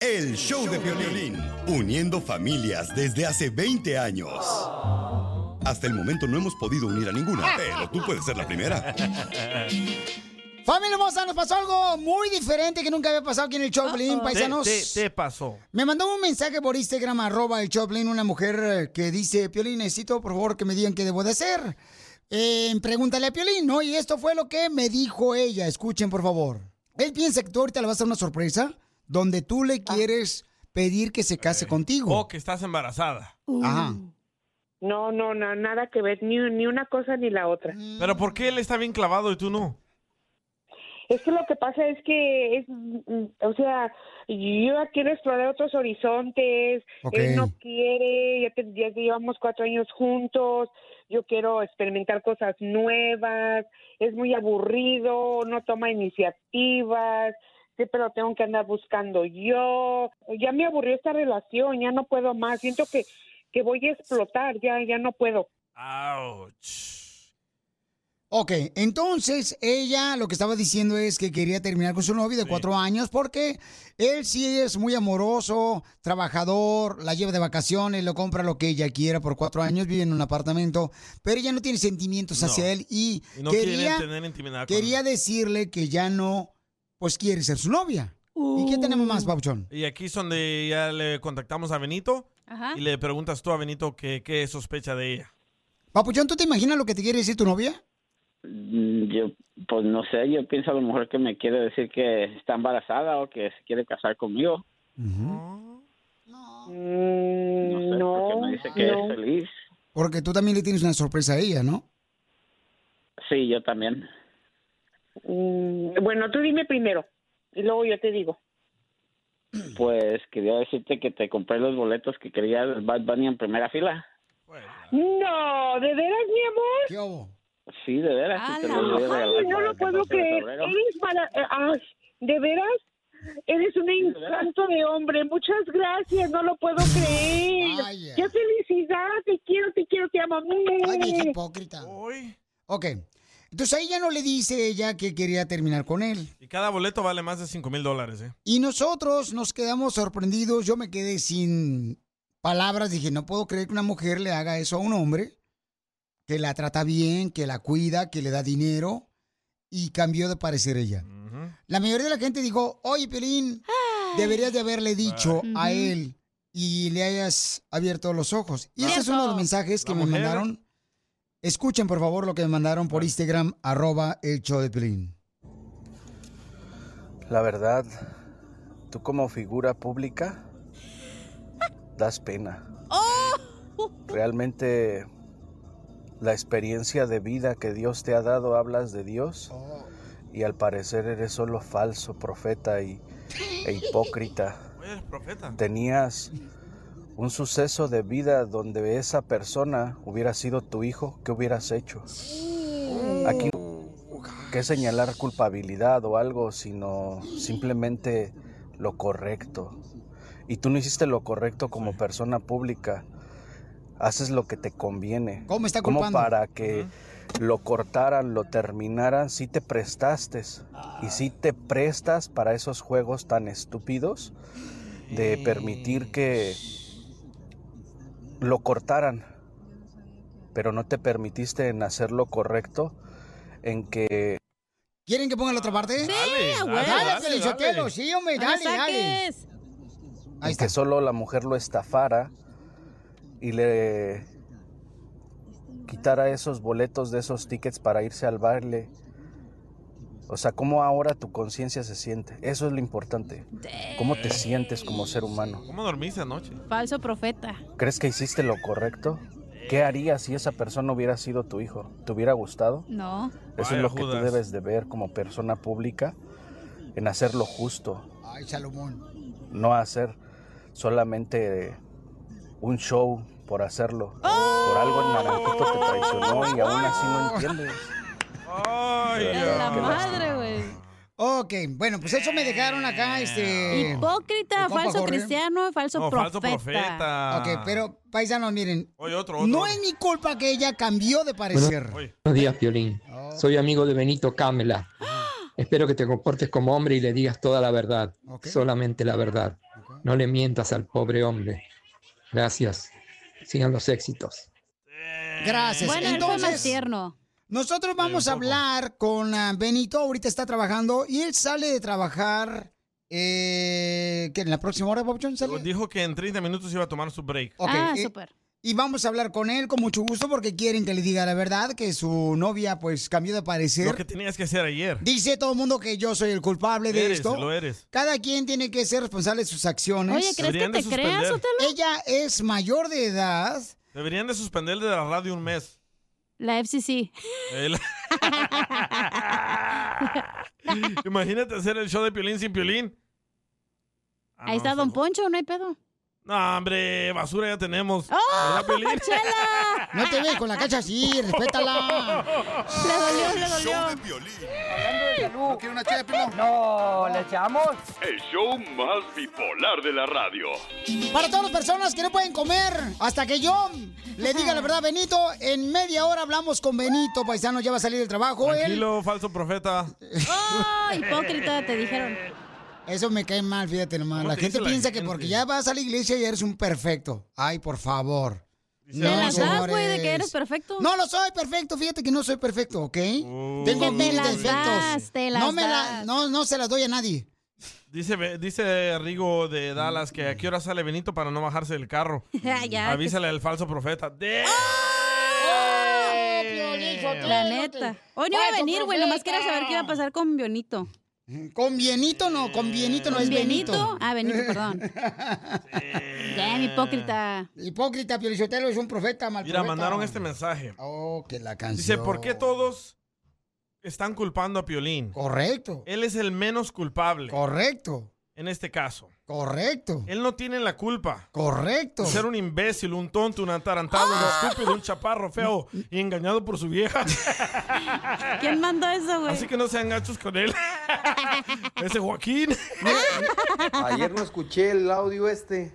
El show de violín, uniendo familias desde hace 20 años. Hasta el momento no hemos podido unir a ninguna, pero tú puedes ser la primera. (laughs) Familia hermosa, nos pasó algo muy diferente que nunca había pasado aquí en el Choplin, paisanos. Te, te- te pasó. Me mandó un mensaje por Instagram, arroba el Choplin, una mujer eh, que dice, Piolín, necesito por favor que me digan qué debo de hacer. Eh, pregúntale a Piolín, ¿no? Y esto fue lo que me dijo ella. Escuchen, por favor. Él piensa que tú ahorita le vas a dar una sorpresa donde tú le quieres pedir que se case contigo. O que estás embarazada. Ajá. No, no, no, nada que ver, ni, ni una cosa ni la otra. Pero ¿por qué él está bien clavado y tú no? Es que lo que pasa es que es, mm, o sea, yo ya quiero explorar otros horizontes, Ok. él no quiere, ya, te- ya llevamos cuatro años juntos, yo quiero experimentar cosas nuevas, es muy aburrido, no toma iniciativas, siempre lo tengo que andar buscando yo, ya me aburrió esta relación, ya no puedo más, siento que, que voy a explotar, ya, ya no puedo. Ok, entonces ella lo que estaba diciendo es que quería terminar con su novio de cuatro años porque él sí es muy amoroso, trabajador, la lleva de vacaciones, lo compra lo que ella quiera por cuatro años, vive en un apartamento, pero ella no tiene sentimientos No. hacia él y, Y no quería, tener con quería decirle que ya no, pues quiere ser su novia. ¿Y qué tenemos más, Pauchón? Y aquí es donde ya le contactamos a Benito Ajá. y le preguntas tú a Benito qué, qué sospecha de ella. Papuchón, ¿tú te imaginas lo que te quiere decir tu novia? Mm, Yo, pues no sé, yo pienso a lo mejor que me quiere decir que está embarazada o que se quiere casar conmigo. No sé, porque me dice que no. es feliz. Porque tú también le tienes una sorpresa a ella, ¿no? Sí, yo también. Mm, bueno, tú dime primero y luego yo te digo. Pues quería decirte que te compré los boletos que quería Bad Bunny en primera fila. No, ¿de veras, mi amor? ¿Qué hubo? Sí, de veras. sí te los voy a regalar Ay, no para lo puedo 14 de creer. febrero. Eres mara- eh, ay, ¿De veras? Eres un encanto de hombre. Muchas gracias. No lo puedo creer. Ay, ¡Qué felicidad! Te quiero, te quiero, te amo. Ay, vieja hipócrita. Ok. Entonces ahí ya no le dice ella que quería terminar con él. Y cada boleto vale más de 5 mil dólares, ¿eh? Y nosotros nos quedamos sorprendidos. Yo me quedé sin palabras. Dije, no puedo creer que una mujer le haga eso a un hombre. Que la trata bien, que la cuida, que le da dinero. Y cambió de parecer ella. La mayoría de la gente dijo, oye, Pelín, deberías de haberle dicho a él y le hayas abierto los ojos. Y ese es uno de los mensajes que La me mujer. mandaron. Escuchen, por favor, lo que me mandaron por Instagram, arroba el show de Pelín. La verdad, tú como figura pública das pena. Realmente la experiencia de vida que Dios te ha dado, hablas de Dios y al parecer eres solo falso profeta y, e hipócrita. Oye, eres profeta. Tenías un suceso de vida donde esa persona hubiera sido tu hijo, ¿qué hubieras hecho? Aquí no que señalar culpabilidad o algo, sino simplemente lo correcto. Y tú no hiciste lo correcto como persona pública. Haces lo que te conviene. ¿Cómo está Como para que lo cortaran, lo terminaran, si te prestaste. Y si te prestas para esos juegos tan estúpidos de permitir que lo cortaran, pero no te permitiste en hacer lo correcto, en que ¿Quieren que ponga la otra parte? Sí. Dale, Dale, dale. sí, hombre, dale, que solo la mujer lo estafara y le quitara esos boletos de esos tickets para irse al baile. O sea, ¿cómo ahora tu conciencia se siente? Eso es lo importante. ¿Cómo te sientes como ser humano? ¿Cómo dormiste anoche? Falso profeta. ¿Crees que hiciste lo correcto? ¿Qué harías si esa persona hubiera sido tu hijo? ¿Te hubiera gustado? No. Eso Vaya, es lo que tú debes de ver como persona pública, en hacer lo justo, Ay, Salomón. no hacer solamente un show por hacerlo. ¡Oh! Por algo el naranjito te traicionó y aún así no entiendes. Ay, La madre, güey. Ok, bueno, pues eso me dejaron acá, este... Hipócrita, falso Jorge. cristiano, falso No, profeta. falso profeta. Ok, pero paisanos, miren, Oye, otro, otro. no es mi culpa que ella cambió de parecer. Buenos días, Piolín. Soy amigo de Benito Camela. (gasps) Espero que te comportes como hombre y le digas toda la verdad, solamente la verdad. No le mientas al pobre hombre. Gracias. Sigan los éxitos. Gracias. Bueno, él fue más Entonces, tierno. nosotros vamos a hablar con ah, Benito, ahorita está trabajando, y él sale de trabajar, eh, ¿qué, en la próxima hora, Papuchón, sale? Dijo que en 30 minutos iba a tomar su break. Ah, y- Y vamos a hablar con él con mucho gusto porque quieren que le diga la verdad, que su novia pues cambió de parecer. Lo que tenías que hacer ayer. Dice todo el mundo que yo soy el culpable de Eres, esto. lo eres. Cada quien tiene que ser responsable de sus acciones. Oye, ¿crees que Deberían te creas, suspender. Sotelo? Ella es mayor de edad. Deberían de suspenderle de la radio un mes. La FCC. El- (laughs) Imagínate hacer el show de Piolín sin Piolín. Ah, Ahí está Don Poncho, no hay pedo. No, hombre, basura ya tenemos. ¡Oh. Chela! (laughs) No te ves con la cacha así, respétala. Le dolió, le dolió. Hablando de salud. ¿No quiere una de pilón? No, ¿le echamos? El show más bipolar de la radio. Para todas las personas que no pueden comer, hasta que yo le diga la verdad, Benito, en media hora hablamos con Benito, paisano, ya va a salir del trabajo. Él, Tranquilo, falso profeta. ¡Oh, (laughs) hipócrita! Te dijeron. Eso me cae mal, fíjate nomás. ¿Cómo La te gente la piensa que gente? porque ya vas a la iglesia y eres un perfecto. Ay, por favor. Te las das, güey, de que eres perfecto. No lo soy perfecto, fíjate que no soy perfecto, ¿ok? Tengo Que te mil las defectos. das, te las no, me la- no, no se las doy a nadie. Dice, dice Rigo de Dallas que a qué hora sale Benito para no bajarse del carro. (laughs) Ya, Avísale al falso profeta. De- La neta. Hoy no iba a venir, güey. Nomás quería saber qué iba a pasar con Bionito. Con Bienito no, con Bienito no ¿Con es Bienito? Benito. Ah, Benito, perdón. Ya, hipócrita. Hipócrita, Piolichotelo es un profeta, mal Mira, profeta. mandaron este mensaje. Oh, que la canción. Dice, ¿por qué todos están culpando a Piolín. Correcto. Él es el menos culpable. Correcto. En este caso. Correcto. Él no tiene la culpa. Correcto. De ser un imbécil, un tonto, un atarantado, un estúpido, un chaparro feo y engañado por su vieja. ¿Quién mandó eso, güey? Así que no sean gachos con él. Ese Joaquín. Ayer no escuché el audio este.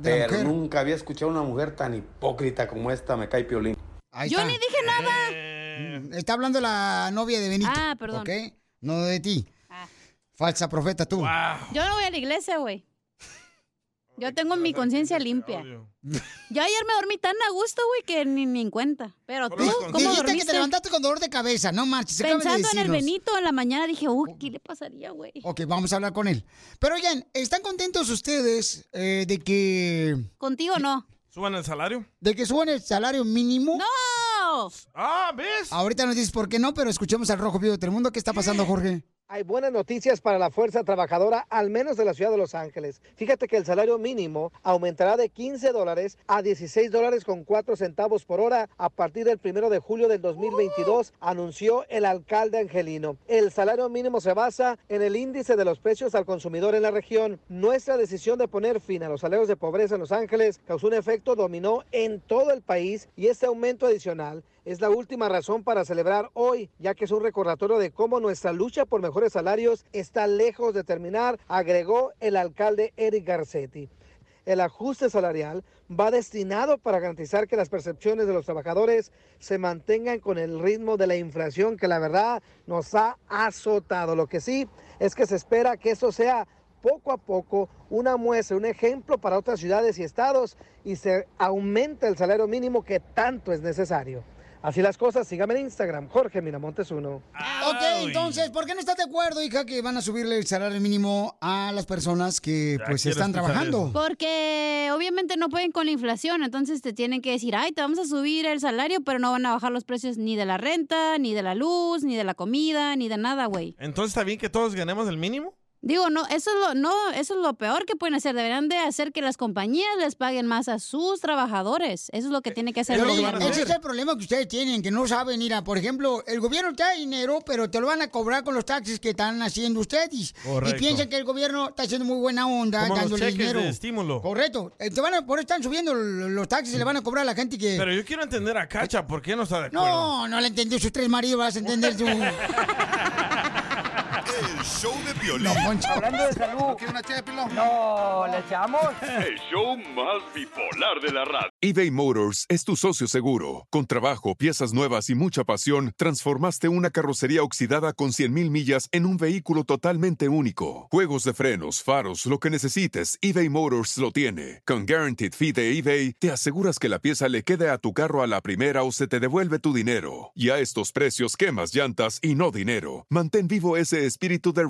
de la Pero nunca había escuchado una mujer tan hipócrita como esta, me cae piolín. Ahí Yo está. ni dije nada. Mm, Está hablando la novia de Benito. Ah, perdón. ¿Ok? No de ti. Falsa profeta tú. Yo no voy a la iglesia, güey. Yo tengo mi conciencia limpia. Yo ayer me dormí tan a gusto, güey, que ni, ni en cuenta. Pero tú, ¿cómo Dijiste que dormiste? te levantaste con dolor de cabeza, no marches. de Pensando en el. Benito en la mañana dije, uy, ¿qué le pasaría, güey? Ok, vamos a hablar con él. Pero oigan, ¿están contentos ustedes eh, de que ¿Contigo no? ¿Suban el salario? de que suban el salario mínimo? ¡No! Ah, ¿ves? Ahorita nos dices por qué no, pero escuchemos al Rojo Vivo de Telemundo. ¿Qué está pasando, Jorge? Hay buenas noticias para la fuerza trabajadora, al menos de la ciudad de Los Ángeles. Fíjate que el salario mínimo aumentará de 15 dólares a 16 dólares con 4 centavos por hora a partir del primero de julio del 2022, anunció el alcalde Angelino. El salario mínimo se basa en el índice de los precios al consumidor en la región. Nuestra decisión de poner fin a los salarios de pobreza en Los Ángeles causó un efecto dominó en todo el país y este aumento adicional es la última razón para celebrar hoy, ya que es un recordatorio de cómo nuestra lucha por mejores salarios está lejos de terminar, agregó el alcalde Eric Garcetti. El ajuste salarial va destinado para garantizar que las percepciones de los trabajadores se mantengan con el ritmo de la inflación que la verdad nos ha azotado. Lo que sí es que se espera que eso sea poco a poco una muestra, un ejemplo para otras ciudades y estados y se aumenta el salario mínimo que tanto es necesario. Así las cosas, sígame en Instagram, Jorge Miramontes 1. Ok, entonces, ¿por qué no estás de acuerdo, hija, que van a subirle el salario mínimo a las personas que pues están trabajando? Porque obviamente no pueden con la inflación, entonces te tienen que decir, ay, te vamos a subir el salario, pero no van a bajar los precios ni de la renta, ni de la luz, ni de la comida, ni de nada, güey. Entonces, ¿está bien que todos ganemos el mínimo? Digo, no, eso es lo, no, eso es lo peor que pueden hacer. Deberían de hacer que las compañías les paguen más a sus trabajadores. Eso es lo que tiene que hacer el gobierno. ese es el problema que ustedes tienen, que no saben, mira, por ejemplo, el gobierno te da dinero, pero te lo van a cobrar con los taxis que están haciendo ustedes. Correcto. Y piensan que el gobierno está haciendo muy buena onda, Como los dándole cheques dinero. de estímulo. Correcto. Eh, Te van a, por eso están subiendo los taxis y le van a cobrar a la gente que... Pero yo quiero entender a Cacha, ¿por qué no está de acuerdo? No, no le entendió sus tres maridos, vas a entender tú. (laughs) Show de Piolín. Hablando de salud. ¿No quiere una ché de pilón? No, ¿le echamos? El show más bipolar de la radio. eBay Motors es tu socio seguro. Con trabajo, piezas nuevas y mucha pasión, transformaste una carrocería oxidada con 100.000 millas en un vehículo totalmente único. Juegos de frenos, faros, lo que necesites, eBay Motors lo tiene. Con Guaranteed Fee de eBay, te aseguras que la pieza le quede a tu carro a la primera o se te devuelve tu dinero. Y a estos precios, quemas llantas y no dinero. Mantén vivo ese espíritu de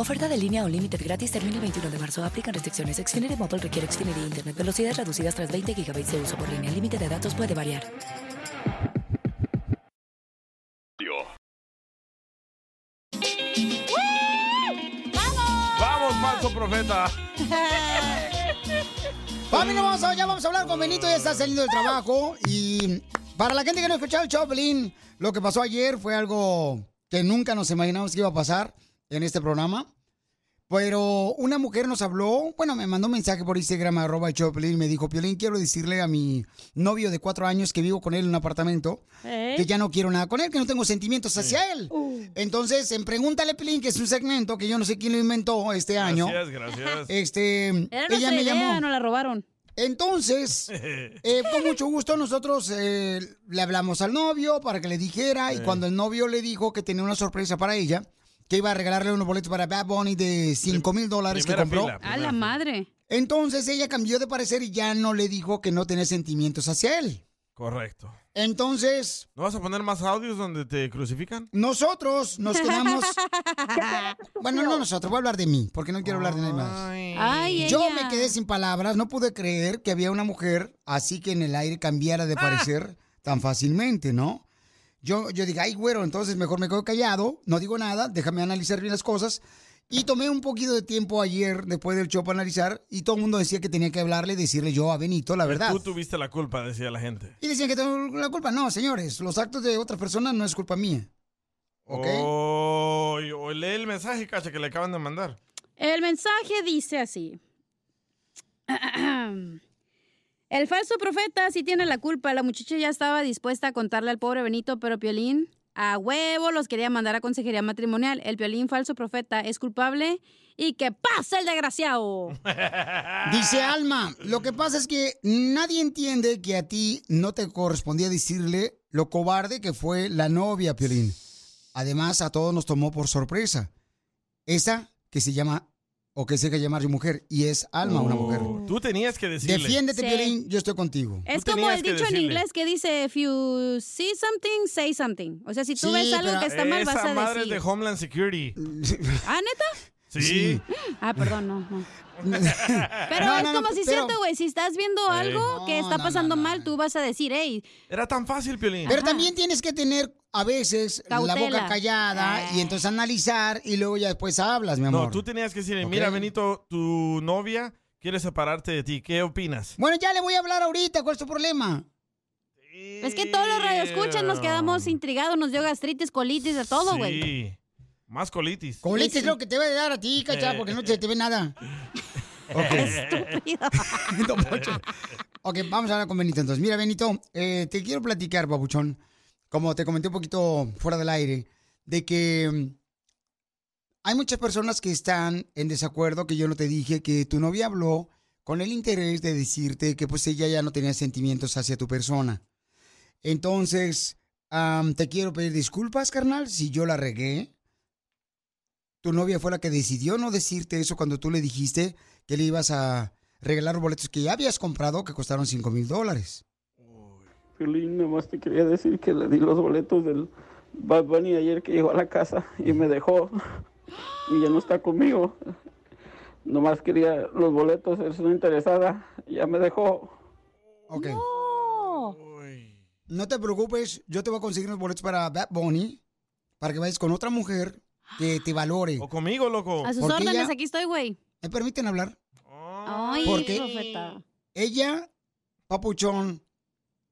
Oferta de línea o límite gratis termina el 21 de marzo. Aplican restricciones. Xfinity Mobile requiere Xfinity Internet. Velocidades reducidas tras 20 GB de uso por línea. El límite de datos puede variar. ¡Vamos, falso profeta! (laughs) Familia, vamos a, ya vamos a hablar con Benito, ya está saliendo del trabajo. Y para la gente que no ha escuchado el Choplin, lo que pasó ayer fue algo que nunca nos imaginamos que iba a pasar en este programa. Pero una mujer nos habló, bueno, me mandó un mensaje por Instagram, arroba Choplin, y me dijo, Piolín, quiero decirle a mi novio de cuatro años que vivo con él en un apartamento, ¿Eh? que ya no quiero nada con él, que no tengo sentimientos hacia él. Entonces, en Pregúntale, Piolín, que es un segmento que yo no sé quién lo inventó este año. Gracias, gracias. Este, Era ella me idea, llamó. nos la robaron. Entonces, (laughs) eh, con mucho gusto nosotros eh, le hablamos al novio para que le dijera y cuando el novio le dijo que tenía una sorpresa para ella, que iba a regalarle unos boletos para Bad Bunny de 5 mil dólares que compró. fila, A la madre. Entonces ella cambió de parecer y ya no le dijo que no tenía sentimientos hacia él. Correcto. Entonces, ¿No vas a poner más audios donde te crucifican? nosotros nos (laughs) quedamos. (laughs) bueno, no nosotros, voy a hablar de mí, porque no quiero hablar de nadie más. Ay, Yo ella. me quedé sin palabras, no pude creer que había una mujer así que en el aire cambiara de parecer tan fácilmente, ¿no? Yo, yo digo, ay, güero, entonces mejor me quedo callado, no digo nada, déjame analizar bien las cosas. Y tomé un poquito de tiempo ayer, después del show, para analizar, y todo el mundo decía que tenía que hablarle decirle yo a Benito la verdad. Tú tuviste la culpa, decía la gente. Y decían que tengo la culpa. No, señores, los actos de otras personas no es culpa mía. ¿Ok? Oh, o lee el mensaje, cacha, que le acaban de mandar. El mensaje dice así. (clears throat) (clears throat) El falso profeta sí tiene la culpa. La muchacha ya estaba dispuesta a contarle al pobre Benito, pero Piolín a huevo los quería mandar a consejería matrimonial. El Piolín falso profeta es culpable y que pase el desgraciado. (laughs) Dice Alma, lo que pasa es que nadie entiende que a ti no te correspondía decirle lo cobarde que fue la novia, Piolín. Además, a todos nos tomó por sorpresa. Esa que se llama, o que se deja llamar mujer, y es Alma, una mujer. Tú tenías que decirle. Defiéndete, Sí. Piolín, yo estoy contigo. Es como el dicho en inglés que dice, if you see something, say something. O sea, si tú Sí, ves algo que está mal, vas Esa a madre decir. es de Homeland Security. ¿Ah, neta? Sí. Ah, perdón, no, no. Pero No, es no, no, como si pero- cierto, güey. Si estás viendo algo que está no, pasando mal, tú vas a decir, hey, Era tan fácil, Piolín. Pero también tienes que tener a veces la boca callada y entonces analizar y luego ya después hablas, mi amor. No, tú tenías que decirle, Ok. mira, Benito, tu novia quiere separarte de ti. ¿Qué opinas? Bueno, ya le voy a hablar ahorita, ¿cuál es tu problema? es que todos los radioescuchas nos quedamos intrigados, nos dio gastritis, colitis, de todo, güey. Sí. Más colitis. Colitis es lo que te va a dar a ti, cacha, porque no te, te ve nada. (laughs) (laughs) Estúpido. (laughs) Don Poncho. ok, vamos a hablar con Benito entonces. Mira, Benito, eh, te quiero platicar, babuchón, como te comenté un poquito fuera del aire, de que mm, hay muchas personas que están en desacuerdo, que yo no te dije, que tu novia habló con el interés de decirte que pues ella ya no tenía sentimientos hacia tu persona. Entonces, am, te quiero pedir disculpas, carnal, si yo la regué. Tu novia fue la que decidió no decirte eso cuando tú le dijiste que le ibas a regalar los boletos que ya habías comprado que costaron 5 mil dólares. Piolín, nomás te quería decir que le di los boletos del Bad Bunny ayer que llegó a la casa y me dejó y ya no está conmigo. Nomás quería los boletos, es una interesada, ya me dejó. Ok. No te preocupes, yo te voy a conseguir los boletos para Bad Bunny para que vayas con otra mujer que te valore. O conmigo, loco. A sus Porque órdenes, ella- aquí estoy, güey. ¿Me permiten hablar? Ay, Porque- profeta. Ella, papuchón,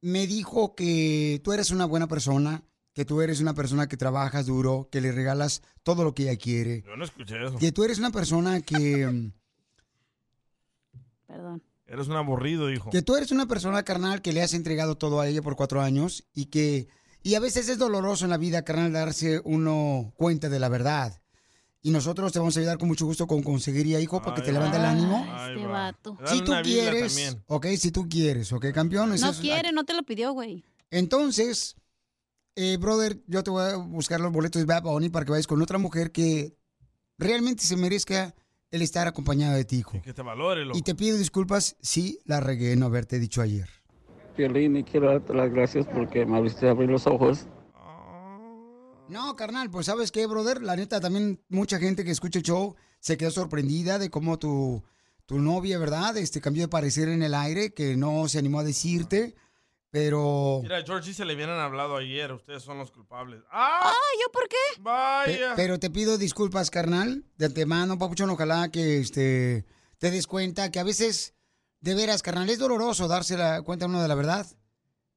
me dijo que tú eres una buena persona, que tú eres una persona que trabajas duro, que le regalas todo lo que ella quiere, Yo no escuché eso. que tú eres una persona que... Perdón. Eres un aburrido, dijo. Que tú eres una persona, carnal, que le has entregado todo a ella por cuatro años y que... Y a veces es doloroso en la vida, carnal, darse uno cuenta de la verdad. Y nosotros te vamos a ayudar con mucho gusto con conseguiría, hijo, para que te levante el ánimo. Este vato. Si tú quieres, ok, si tú quieres, ok, campeón. No es- quiere, no te lo pidió, güey. Entonces, eh, brother, yo te voy a buscar los boletos de Bad Bunny para que vayas con otra mujer que realmente se merezca el estar acompañada de ti, hijo. Que te valore, loco. Y te pido disculpas si la regué no haberte dicho ayer. Piolín, y quiero darte las gracias porque me abriste a abrir los ojos. No, carnal, pues sabes qué, brother, la neta también mucha gente que escucha el show se quedó sorprendida de cómo tu, tu novia, ¿verdad? Este cambió de parecer en el aire, que no se animó a decirte, pero... Mira, George, se le hubieran hablado ayer. Ustedes son los culpables. ¡Ah! ¿yo por qué? Pe- Vaya. pero te pido disculpas, carnal, de antemano, papuchón, ojalá que este, te des cuenta que a veces, de veras, carnal, es doloroso darse la cuenta uno de la verdad,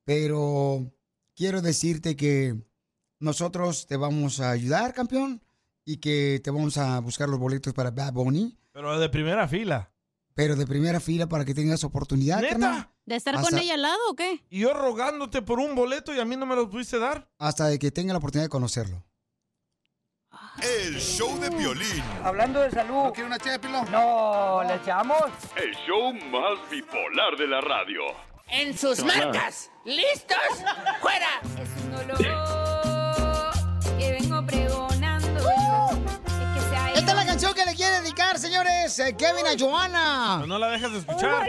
pero quiero decirte que nosotros te vamos a ayudar, campeón, y que te vamos a buscar los boletos para Bad Bunny, Pero de primera fila. pero de primera fila para que tengas oportunidad, ¿Neta? carnal. ¿De estar Hasta- con ella al lado o qué? Y yo rogándote por un boleto y a mí no me lo pudiste dar. Hasta de que tenga la oportunidad de conocerlo. El show de violín. Hablando de salud. ¿No quiere una ché de pilón? No, ¿le echamos? El show más bipolar de la radio. En sus marcas. ¿Listos? ¡Fuera! Es un olor que vengo pregonando yo. Es que se ha Esta es la canción que le quiere dedicar, señores, eh, Kevin a Joana. No la dejas de escuchar.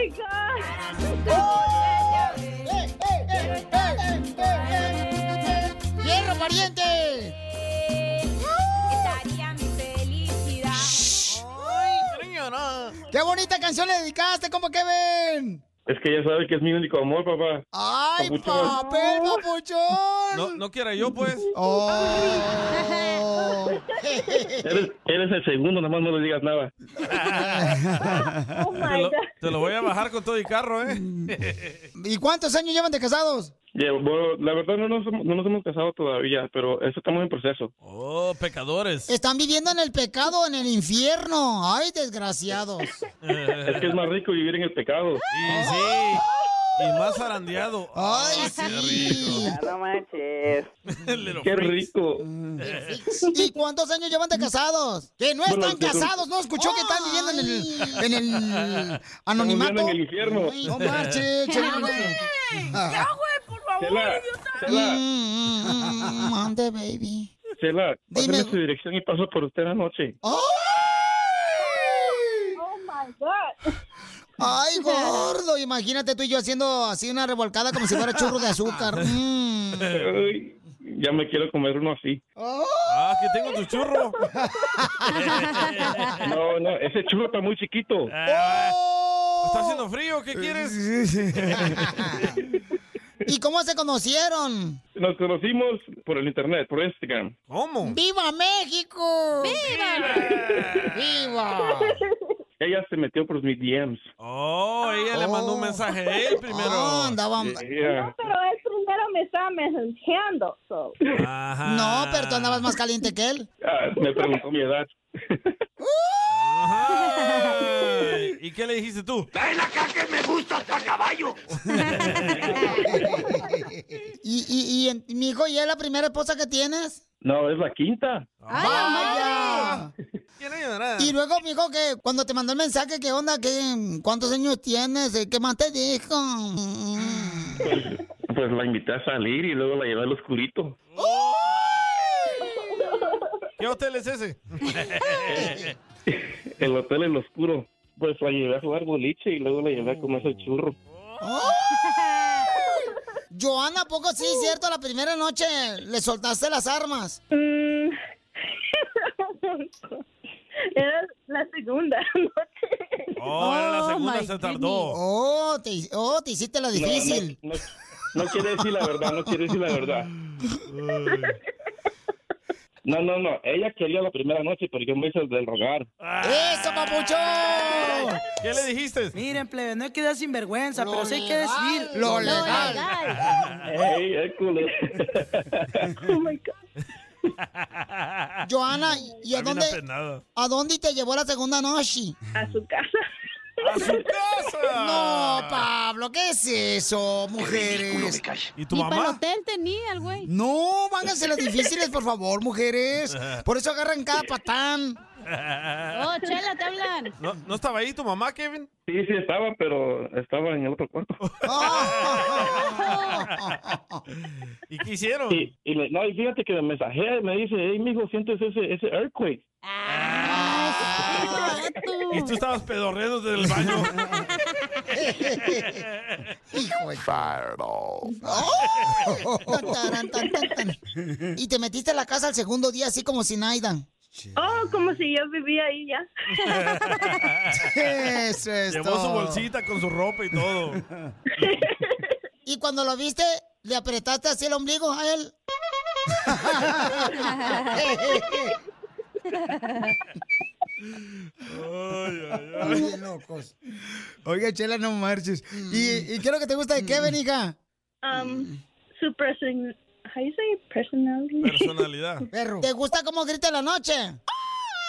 Oh, ¡Fierro, pariente! ¡Qué bonita canción le dedicaste, como Kevin! Es que ya sabes que es mi único amor, papá. ¡Ay, Papuchón. papel, papuchón! No, no quiera yo, pues. Oh. (laughs) Eres, eres el segundo, nada más no le digas nada. (laughs) te, lo, te lo voy a bajar con todo y carro, ¿eh? (laughs) ¿Y cuántos años llevan de casados? Ya, bueno, la verdad no nos, hemos- no nos hemos casado todavía, pero eso estamos en proceso. Oh, pecadores. Están viviendo en el pecado, en el infierno. ¡Ay, desgraciados! (laughs) Es que es más rico vivir en el pecado. Y sí. Y más zarandeado. ¡Ay, sí! no manches. (laughs) Qué rico. ¿Y cuántos años llevan de casados? Que no Bueno, están que- casados, ¿no? ¿Escuchó que están viviendo en el, en el anonimato? viviendo en el infierno. Ay, No marches, Chela. (laughs) Ya, güey, por Chela. Chela, Mm, Mande, baby. Chela, Dime. pásame su dirección y paso por usted anoche. ¡Ay! Oh my God. ¡Ay, (laughs) gordo! Imagínate tú y yo haciendo así una revolcada como si fuera churro de azúcar. (laughs) Mm. Ay, ya me quiero comer uno así. Ah, que tengo tu churro. (laughs) No, no, ese churro está muy chiquito. ¿Está haciendo frío? ¿Qué quieres? ¿Y cómo se conocieron? Nos conocimos por el internet, por Instagram. ¿Cómo? ¡Viva México! ¡Viva! ¡Viva! Ella se metió por mis DMs. Oh, ella le mandó un mensaje a él primero. Oh, andaban... Ella- Pero él primero me estaba mensajeando. So. Ajá. No, pero tú andabas más caliente que él. ah, me preguntó mi edad. Ajá. ¿Y qué le dijiste tú? ¡Ven acá que me gusta hasta caballo! (laughs) ¿Y, y, y, en- mi hijo, ¿y es la primera esposa que tienes? No, es la quinta. ¡Vaya! ¿Quién ayudará? Y luego, mi hijo, que cuando te mandó el mensaje, ¿qué onda? ¿Qué, ¿Cuántos años tienes? ¿Qué más te dijo? Pues, pues la invité a salir y luego la llevé al oscurito. ¿Qué hotel es ese? (laughs) El hotel El Oscuro. Pues la llevé a jugar boliche y luego la llevé a comer el churro. Joana, ¿a poco sí, cierto? La primera noche le soltaste las armas. Mm. (laughs) Era la segunda (laughs) noche. Oh, era la segunda, my se tardó. Oh te, oh, te hiciste la difícil. No, no, no, no quiere decir la verdad, no quiere decir la verdad. No, no, no. Ella quería la primera noche, pero yo me hice el del rogar. ¡Eso, papuchón! ¿Qué le dijiste? Miren, plebe, no hay que dar sinvergüenza, pero sí hay que decir Lo legal. (laughs) ¡Ey, Hércules! (laughs) Oh my God. Joana, ¿y a dónde, a dónde te llevó la segunda noche? A su casa. ¡A su casa! No, Pablo, ¿qué es eso, mujeres? ¿Y tu Ni para el mamá? hotel tenía el güey. No, vánganse las difíciles, por favor, mujeres. Por eso agarran cada patán. Oh, Chela, te hablan. ¿No, ¿No estaba ahí tu mamá, Kevin? Sí, sí estaba, pero estaba en el otro cuarto. (laughs) ¿Y qué hicieron? Y, y le- no, y fíjate que me mensajea y me dice, hey, mijo, sientes ese, ese earthquake. Y tú estabas pedorreando desde el baño. (laughs) Hijo de... Tan, tan, tan. Y te metiste a la casa al segundo día así como sin Aida. Oh, como si yo vivía ahí ya. (laughs) Eso es Llevó su bolsita con su ropa y todo. (laughs) Y cuando lo viste, le apretaste así el ombligo a él. Ay, bien locos. Oiga, Chela, no marches. ¿Y, ¿Y qué es lo que te gusta de Kevin, hija? Um, su say personality? Personalidad. Perro. ¿Te gusta cómo grita en la noche?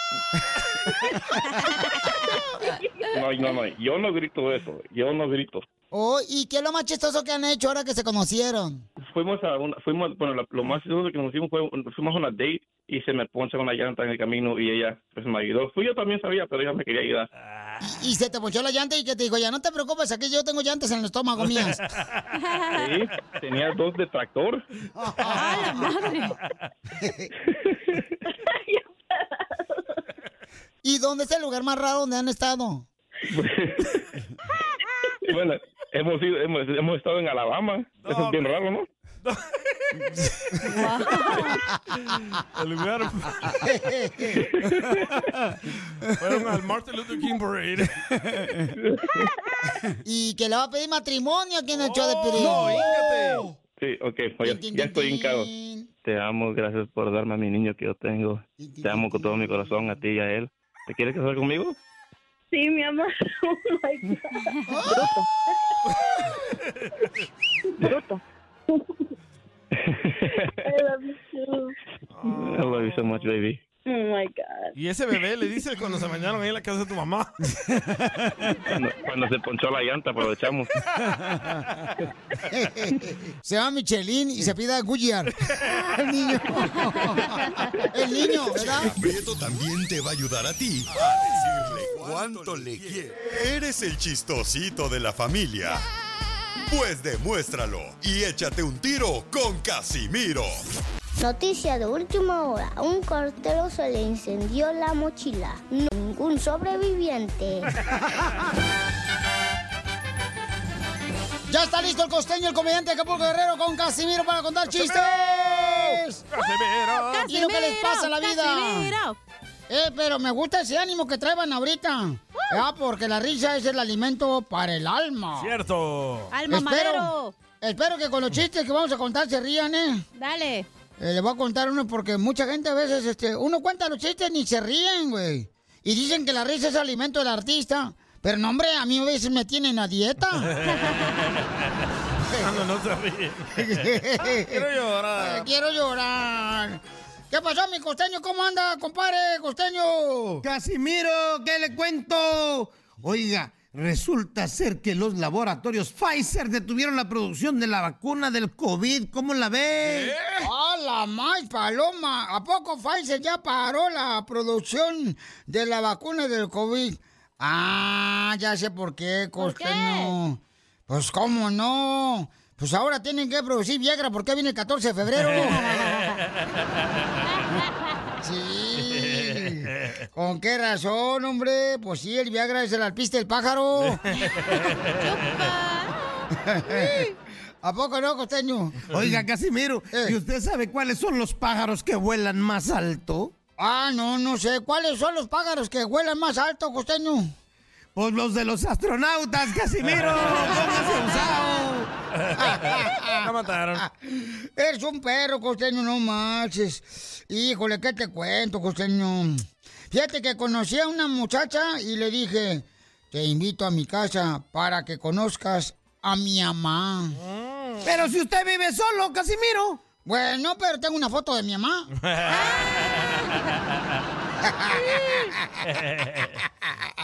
(laughs) No, no, no, yo no grito eso, yo no grito. Oh, ¿y qué es lo más chistoso que han hecho ahora que se conocieron? Fuimos a una, fuimos, bueno, lo, lo más chistoso que nos hicimos fue, fuimos a una date y se me poncha una llanta en el camino y ella pues me ayudó. Fui yo también sabía, pero ella me quería ayudar. Y, y se te ponchó la llanta y que te dijo, ya no te preocupes, aquí yo tengo llantas en el estómago mías. (laughs) Sí, tenía dos de tractor. (laughs) ¡Ah, la madre! ¿Y dónde es el lugar más raro donde han estado? (laughs) Bueno, hemos ido, hemos, hemos estado en Alabama. Eso es bien raro, ¿no? (laughs) El lugar. (laughs) Fueron al Martin Luther King Parade. y que le va a pedir matrimonio aquí en el show de Piolín. No, híncate. Sí, ok, pues ya, ya estoy hincado. Te amo, gracias por darme a mi niño que yo tengo. Te amo con todo mi corazón, a ti y a él. ¿Te quieres casar conmigo? Sí, mi amor. (laughs) Oh my God. Bruto. Bruto. I love you too. I love you so much, baby. (laughs) Oh my God. Y ese bebé le dice cuando se bañaron ahí en la casa de tu mamá. Cuando, cuando se ponchó la llanta, aprovechamos. (laughs) se llama Michelin y se pida Goodyear. (laughs) El niño. El niño, ¿verdad? Prieto también te va a ayudar a ti a decirle cuánto le quiere. Eres el chistosito de la familia. Pues demuéstralo y échate un tiro con Casimiro. Noticia de última hora. A un cartero se le incendió la mochila. Ningún sobreviviente. (laughs) Ya está listo el costeño, el comediante Acapulco Guerrero con Casimiro para contar chistes. Casimiro. Y lo que les pasa a la vida. Casimiro. Eh, pero me gusta ese ánimo que traen ahorita. Ah, porque la risa es el alimento para el alma. Cierto. Alma madero. espero que con los chistes que vamos a contar se rían, ¿eh? Dale. Eh, le voy a contar uno porque mucha gente a veces, este, uno cuenta los chistes ni se ríen, güey. Y dicen que la risa es alimento del artista. Pero no, hombre, a mí a veces me tienen a dieta. (laughs) Cuando no se ríe. (laughs) Quiero llorar. Eh, Quiero llorar. ¿Qué pasó, mi costeño? ¿Cómo anda, compadre, costeño? Casimiro, ¿qué le cuento? Oiga, resulta ser que los laboratorios Pfizer detuvieron la producción de la vacuna del COVID. ¿Cómo la ve? ¡Ah, la más paloma! ¿A poco Pfizer ya paró la producción de la vacuna del COVID? Ah, ya sé por qué, costeño. Pues, ¿cómo no? Pues ahora tienen que producir Viagra porque viene el 14 de febrero. (laughs) Sí. ¿Con qué razón, hombre? Pues sí, el Viagra es el alpiste del pájaro. (laughs) (laughs) ¿A poco no, costeño? Oiga, Casimiro, Eh. ¿y usted sabe cuáles son los pájaros que vuelan más alto? Ah, no, no sé. ¿Cuáles son los pájaros que vuelan más alto, costeño? Pues los de los astronautas, Casimiro. (laughs) Póngase usado. (laughs) La mataron. Eres un perro, costeño, no marches. Híjole, ¿qué te cuento, costeño? Fíjate que conocí a una muchacha y le dije, te invito a mi casa para que conozcas a mi mamá. Pero si usted vive solo, Casimiro. Bueno, pero tengo una foto de mi mamá. (laughs)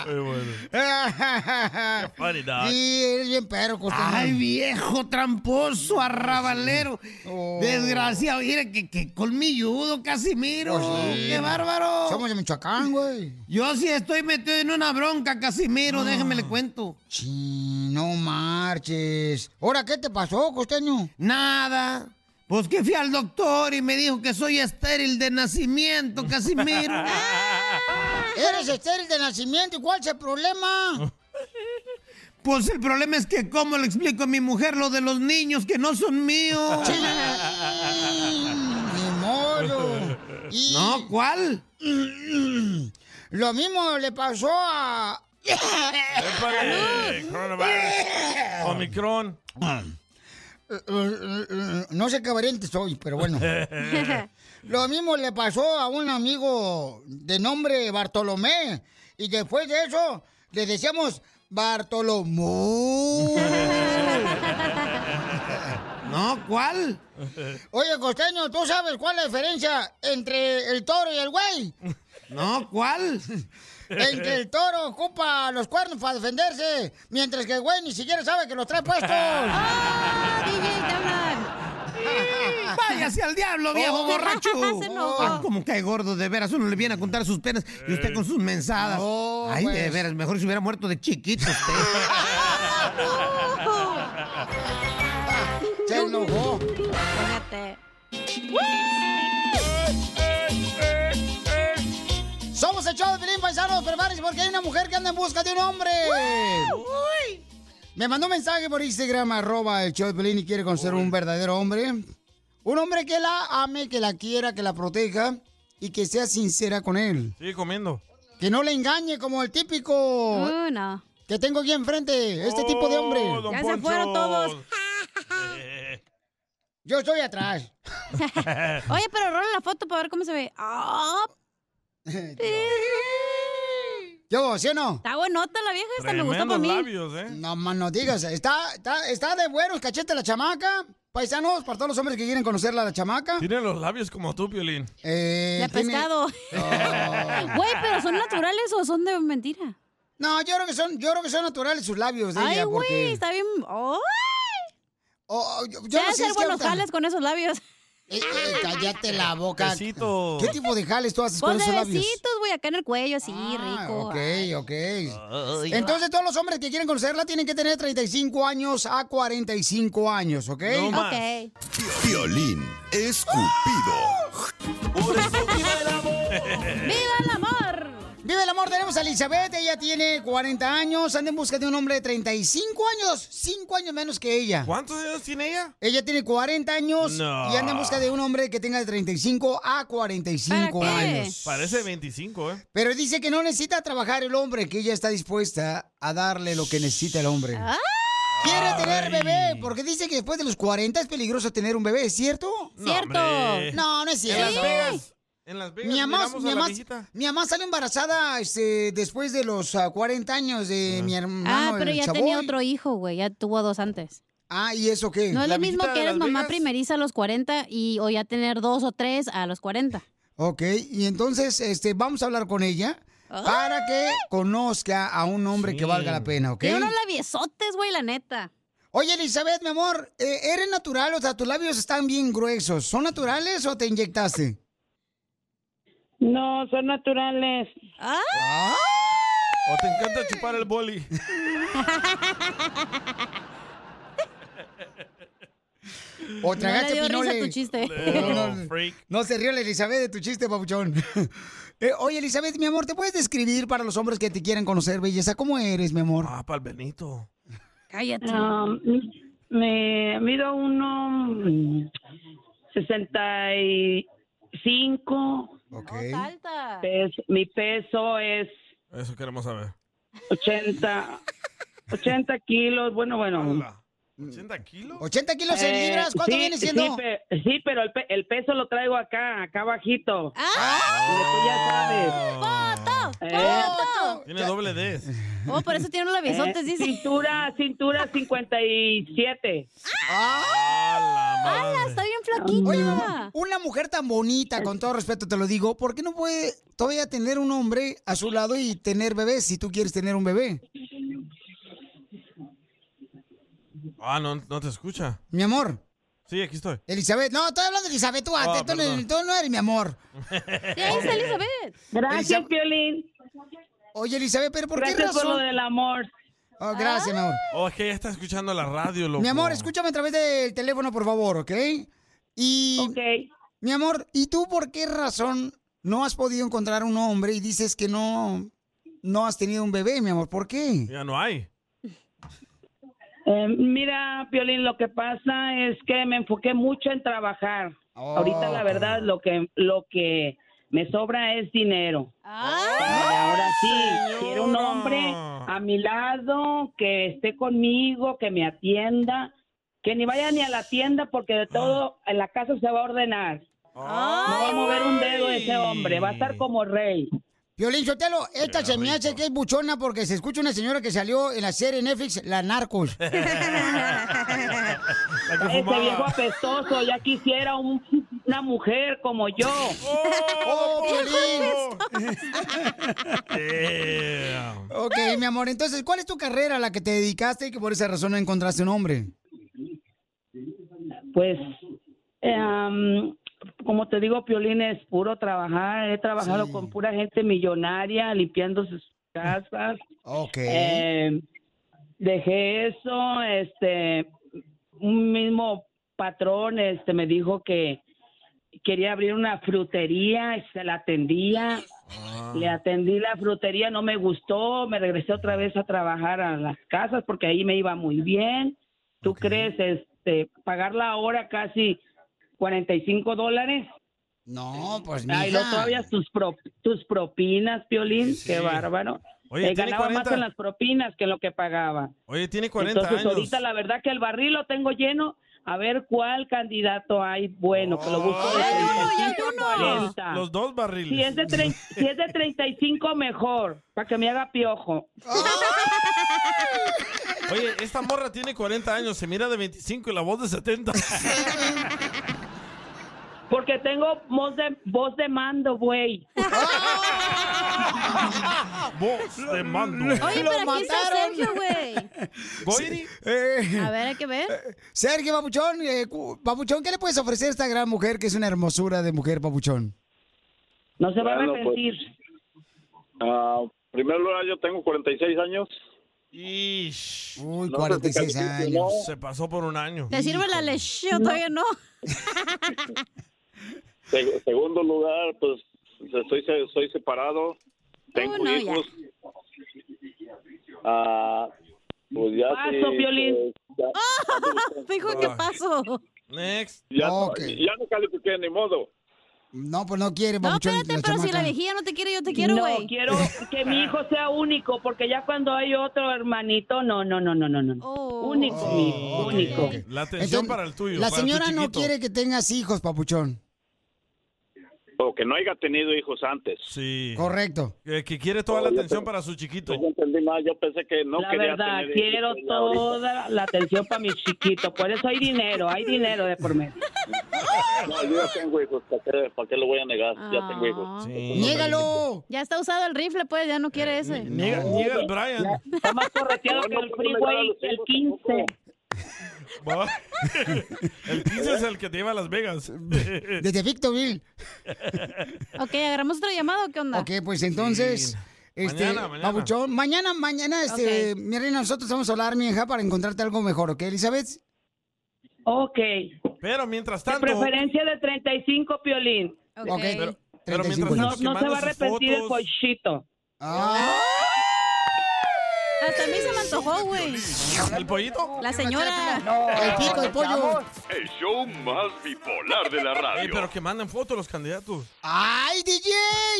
Muy bueno. (laughs) funny, dog. Sí, eres bien perro, costeño. Ay, viejo tramposo, arrabalero. Oh. Desgraciado. Mire, que, que colmilludo, Casimiro. Sí. ¡Qué bárbaro! Somos de Michoacán, güey. Yo sí estoy metido en una bronca, Casimiro. Déjeme le cuento. Sí, no marches. ¿Ahora qué te pasó, costeño? Nada. Pues que fui al doctor y me dijo que soy estéril de nacimiento, Casimiro. (laughs) Eres estéril de nacimiento, ¿y cuál es el problema? Pues el problema es que cómo le explico a mi mujer lo de los niños que no son míos. Sí, ni modo. Y- No, ¿cuál? Lo mismo le pasó a... Épale. (laughs) Omicron. No sé qué variante soy, pero bueno. (laughs) Lo mismo le pasó a un amigo de nombre Bartolomé. Y después de eso, le decíamos Bartolomé. (laughs) No, ¿cuál? Oye, Costeño, ¿tú sabes cuál es la diferencia entre el toro y el güey? No, ¿cuál? (laughs) En que el toro ocupa los cuernos para defenderse, mientras que el güey ni siquiera sabe que los trae puestos. (laughs) ¡Ah, DJ! (laughs) Váyase al diablo, viejo Oh. (laughs) borracho. Se enojó. Ah, como cae gordo, de veras. Uno le viene a contar sus penas y usted con sus mensadas. Ay, de pues. veras, mejor si hubiera muerto de chiquito usted. Se enojó. Porque hay una mujer que anda en busca de un hombre. Me mandó un mensaje por Instagram, arroba el show de Pelín y quiere conocer un verdadero hombre. Un hombre que la ame, que la quiera, que la proteja y que sea sincera con él. Sigue comiendo. Que no le engañe como el típico que tengo aquí enfrente, este tipo de hombre. Oh, don Ya se fueron todos. (laughs) Yo estoy atrás. (laughs) Oye, pero rola la foto para ver cómo se ve. (laughs) Ah. Yo, ¿sí o no? Está buenota la vieja esta, me gustó para mí. ¿eh? No más no digas, está, está, está de buenos cachetes la chamaca. Paisanos, para todos los hombres que quieren conocerla la chamaca. Tiene los labios como tú, Piolín. Eh, De tiene- pescado. Güey, pero ¿son naturales o son de mentira? No, yo creo que son, yo creo que son naturales sus labios de Ay, ella, güey, porque... está bien. ¡Ay! Oh, yo, Se yo no sé, buenos jales con esos labios. Eh, eh, cállate la boca. Besito. ¿Qué tipo de jales tú haces con esos labios? besitos, güey, acá en el cuello, así, Ah, rico. ok, ok. Entonces todos los hombres que quieren conocerla tienen que tener 35 años a 45 años, ¿ok? No más. Ok. Violín escupido. ¡Viva el amor! (laughs) Amor, tenemos a Elizabeth, ella tiene 40 años, anda en busca de un hombre de 35 años, 5 años menos que ella. ¿Cuántos años tiene ella? Ella tiene 40 años No. y anda en busca de un hombre que tenga de 35 a 45 años. Parece 25, ¿eh? Pero dice que no necesita trabajar el hombre, que ella está dispuesta a darle lo que necesita el hombre. Quiere tener bebé, porque dice que después de los 40 es peligroso tener un bebé, ¿es cierto? Cierto. hombre. No, no es cierto. Las Vegas. En Las Vegas Mi mamá, mi, mamá, mi mamá salió embarazada este, después de los ah, 40 años de mi hermano. Ah, pero el ya Chaboy. tenía otro hijo, güey. Ya tuvo dos antes. Ah, ¿y eso qué? No es ¿La lo mismo que eres mamá Vegas? primeriza a los 40 y o ya tener dos o tres a los 40. Ok, y entonces este, vamos a hablar con ella para que conozca a un hombre que valga la pena, ¿ok? Tiene unos labiosotes, güey, la neta. Oye, Elizabeth, mi amor, eh, ¿eres natural? O sea, tus labios están bien gruesos. ¿Son naturales o te inyectaste? No, son naturales. Ah. ¿O te encanta chupar el boli? O No tragaste le dio risa pinole. tu chiste. No, no, no se rió la Elizabeth de tu chiste, papuchón. (laughs) Eh, oye, Elizabeth, mi amor, ¿te puedes describir para los hombres que te quieren conocer, belleza? ¿Cómo eres, mi amor? Ah, para el Benito. Cállate. Um, me mido uno 65. Ok. Pes- mi peso es Eso queremos saber. 80, 80 kilos. Bueno, bueno. ¿80 kilos? ¿80 kilos en Eh, libras? ¿Cuánto sí, viene siendo? Sí, pe- sí, pero el, pe- el peso lo traigo acá, acá bajito. ¡Ah! Tú ya sabes. ¡Foto! Eh, ¡Foto! Tiene doble D. Oh, por eso tiene labiosotes, Eh, dice. Cintura, cintura 57. ¡Hala! Está bien flaquita. Oye, mamá, una mujer tan bonita, con todo respeto te lo digo, ¿por qué no puede todavía tener un hombre a su lado y tener bebés si tú quieres tener un bebé? Ah, no, no te escucha. Mi amor. Sí, aquí estoy. Elizabeth, no, estoy hablando de Elizabeth, tú, Ah, tú, no- tú no eres mi amor. (laughs) Ahí está Elizabeth. Gracias, Piolín. Oye, Elizabeth, pero ¿por qué Gracias por razón? lo del amor. Oh, gracias, mi amor. Oh, es que ella está escuchando la radio, loco. Mi amor, escúchame a través del teléfono, por favor, ¿ok? Y. Mi amor, ¿y tú por qué razón no has podido encontrar un hombre y dices que no, no has tenido un bebé, mi amor? ¿Por qué? Ya no hay. Eh, mira, Piolín, lo que pasa es que me enfoqué mucho en trabajar. Ahorita la verdad lo que lo que me sobra es dinero. Ahora sí, quiero un hombre a mi lado que esté conmigo, que me atienda, que ni vaya ni a la tienda porque de todo en la casa se va a ordenar. No va a mover un dedo ese hombre, va a estar como rey. Violín Sotelo, esta se me hace que es buchona porque se escucha una señora que salió en la serie Netflix, La Narcos. (laughs) Ese viejo apestoso, ya quisiera un- una mujer como yo. ¡Oh, Piolín! (laughs) Ok, mi amor, entonces, ¿cuál es tu carrera a la que te dedicaste y que por esa razón no encontraste un hombre? Pues, am, como te digo, Piolín es puro trabajar. He trabajado con pura gente millonaria, limpiando sus casas. Ok. Eh, dejé eso, este, un mismo patrón, este, me dijo que quería abrir una frutería, y se la atendía. Le atendí la frutería, no me gustó, me regresé otra vez a trabajar a las casas porque ahí me iba muy bien. ¿Tú crees este pagar la hora casi 45 dólares? No, pues Ay, mija. no, todavía tus, pro- tus propinas, Piolín, qué bárbaro. Oye, Eh, ganaba 40. más en las propinas que en lo que pagaba. Oye, tiene 40 Entonces, años. ahorita la verdad que el barril lo tengo lleno. A ver cuál candidato hay bueno, que lo busco de 35 a 40. Los dos barriles. Si es, de trein- si es de 35, mejor, para que me haga piojo. Oye, esta morra tiene 40 años, se mira de 25 y la voz de 70. (laughs) Porque tengo voz de, voz de mando, güey. (laughs) voz de mando. Oye, pero aquí está Sergio, güey. (laughs) Eh, A ver, hay que ver. Sergio Papuchón, eh, Papuchón, ¿qué le puedes ofrecer a esta gran mujer que es una hermosura de mujer, Papuchón? No se va a Bueno, pues, arrepentir. Ah, primero lugar, yo tengo 46 años. Ish. Uy, No sé 46 si califique, años. Se pasó por un año. ¿Te sirve la leche o todavía no? (laughs) Se- segundo lugar, pues estoy, soy separado, tengo no, ya. hijos. Ah, pues ya Paso, sí, Piolín. pues, ya, (laughs) Fijo, ¿qué pasó? Next. ya no- Ok. ya no califiqué, ni modo. No, pues no quiere, No, espérate, pero si la viejilla no te quiere, yo te quiero, no, güey. quiero que mi hijo sea único, porque ya cuando hay otro hermanito, no, no, no, no, no, no. Oh. Único, mi hijo, ok, único. ok. La atención Entonces, para el tuyo. La señora no quiere que tengas hijos, Papuchón. O que no haya tenido hijos antes. Sí. Correcto. Que, que quiere toda la No, yo atención te- para su chiquito. Yo entendí mal, yo pensé que no la quería verdad, tener quiero hijos, toda la atención para mis chiquitos. Por eso hay dinero, hay dinero de por medio. No, yo ya tengo hijos, ¿para qué, para qué lo voy a negar? Ya tengo hijos. ¡Niégalo! Ya está usado el rifle, pues, ya no quiere ese. Niega, niega el Brian. Está más correteado que el freeway el 15. (laughs) El 15 es el que te lleva a Las Vegas. (laughs) Desde Victorville. Ok, ¿agarramos otra llamada o qué onda? Ok, pues entonces. Sí. Este, Mañana, mañana. Mañana, mañana, este, mi reina, nosotros vamos a hablar, mi hija, para encontrarte algo mejor, ¿ok, Elizabeth? Ok. Pero mientras De tanto. preferencia de 35, Piolín. Ok. Ok. Pero, pero 35 mientras No, no se va a arrepentir el fotos. pochito. Ah, Hasta a mí se me antojó, güey. ¿El pollito? La señora. el pico de pollo. El show más bipolar de la radio. Ey, pero que manden fotos los candidatos. ¡Ay, DJ!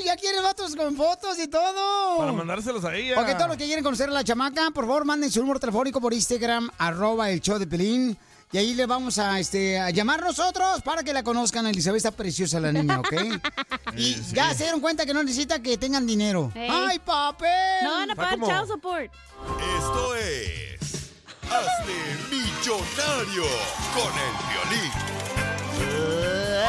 Ya quieren vatos con fotos y todo. Para mandárselos a ella. Ok, todos los que quieren conocer a la chamaca, por favor, manden su número telefónico por Instagram, arroba el show de Pelín. Y ahí le vamos a, este, a llamar nosotros para que la conozcan. Elizabeth está preciosa la niña, ¿ok? (laughs) y ya se dieron cuenta que no necesita que tengan dinero. ¡Ay, papel! No van a pagar child support. Esto es. Hazte millonario con el violín.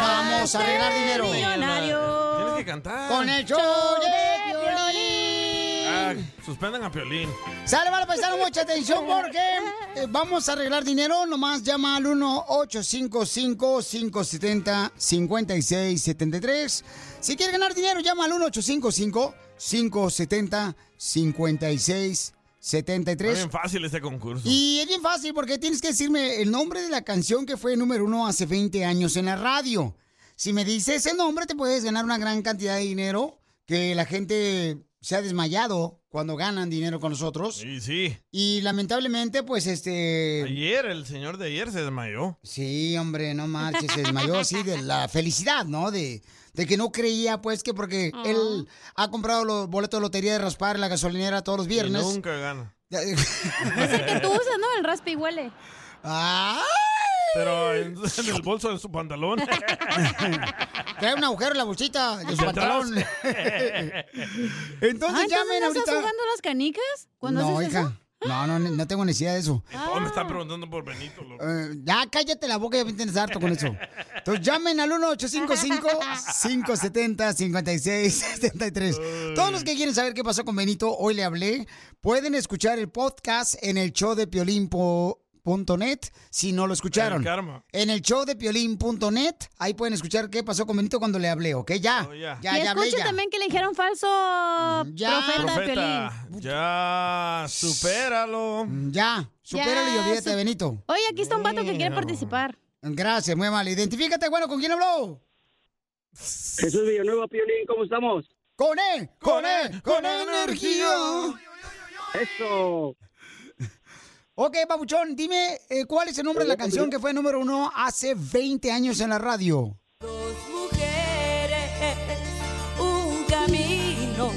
Vamos a arreglar dinero. Millonario. Tienes que cantar. Con el show de Piolín. Ah, suspendan a Piolín. Sale, vale, paisano, mucha atención porque eh, vamos a arreglar dinero. Nomás llama al 1-855-570-5673. Si quieres ganar dinero, llama al 1-855-570-5673. Está bien fácil este concurso. Y es bien fácil porque tienes que decirme el nombre de la canción que fue número uno hace 20 años en la radio. Si me dices el nombre, te puedes ganar una gran cantidad de dinero que la gente se ha desmayado cuando ganan dinero con nosotros. Sí, sí. Y lamentablemente, pues este. Ayer, el señor de ayer se desmayó. Sí, hombre, no marches, se desmayó así de la felicidad, ¿no? De, de que no creía, pues, que porque él ha comprado los boletos de lotería de raspar en la gasolinera todos los viernes. Y nunca gana. (laughs) Es el que tú usas, ¿no? El raspa y huele. ¡Ay! Pero en, en el bolso de su pantalón. (laughs) Trae un agujero en la bolsita de su pantalón. (laughs) Entonces Ah, llamen ¿no ahorita. estás jugando las canicas? ¿Cuándo No, haces hija. eso? No, no, no tengo necesidad de eso. Oh, me están preguntando por Benito. loco. Eh, ya cállate la boca, ya me tienes harto con eso. Entonces llamen al 1-855-570-5673. Todos los que quieren saber qué pasó con Benito, hoy le hablé, pueden escuchar el podcast en el show de piolín.net si no lo escucharon. En el show de piolín.net, ahí pueden escuchar qué pasó con Benito cuando le hablé, ¿ok? Ya. Oh, ya. Ya, y ya ya. también que le dijeron falso ya. profeta, de Piolín. Profeta, ya, supéralo. Ya, supéralo y Ya, olvídate su- de Benito. Oye, aquí está un vato que quiere participar. Gracias, muy amable. Identifícate, bueno, ¿con quién habló? Jesús Villanueva, Piolín, ¿cómo estamos? Con él, con él, con energía. Eso. Ok, Papuchón, dime eh, cuál es el nombre de la canción que fue número uno hace 20 años en la radio. mujeres, un camino.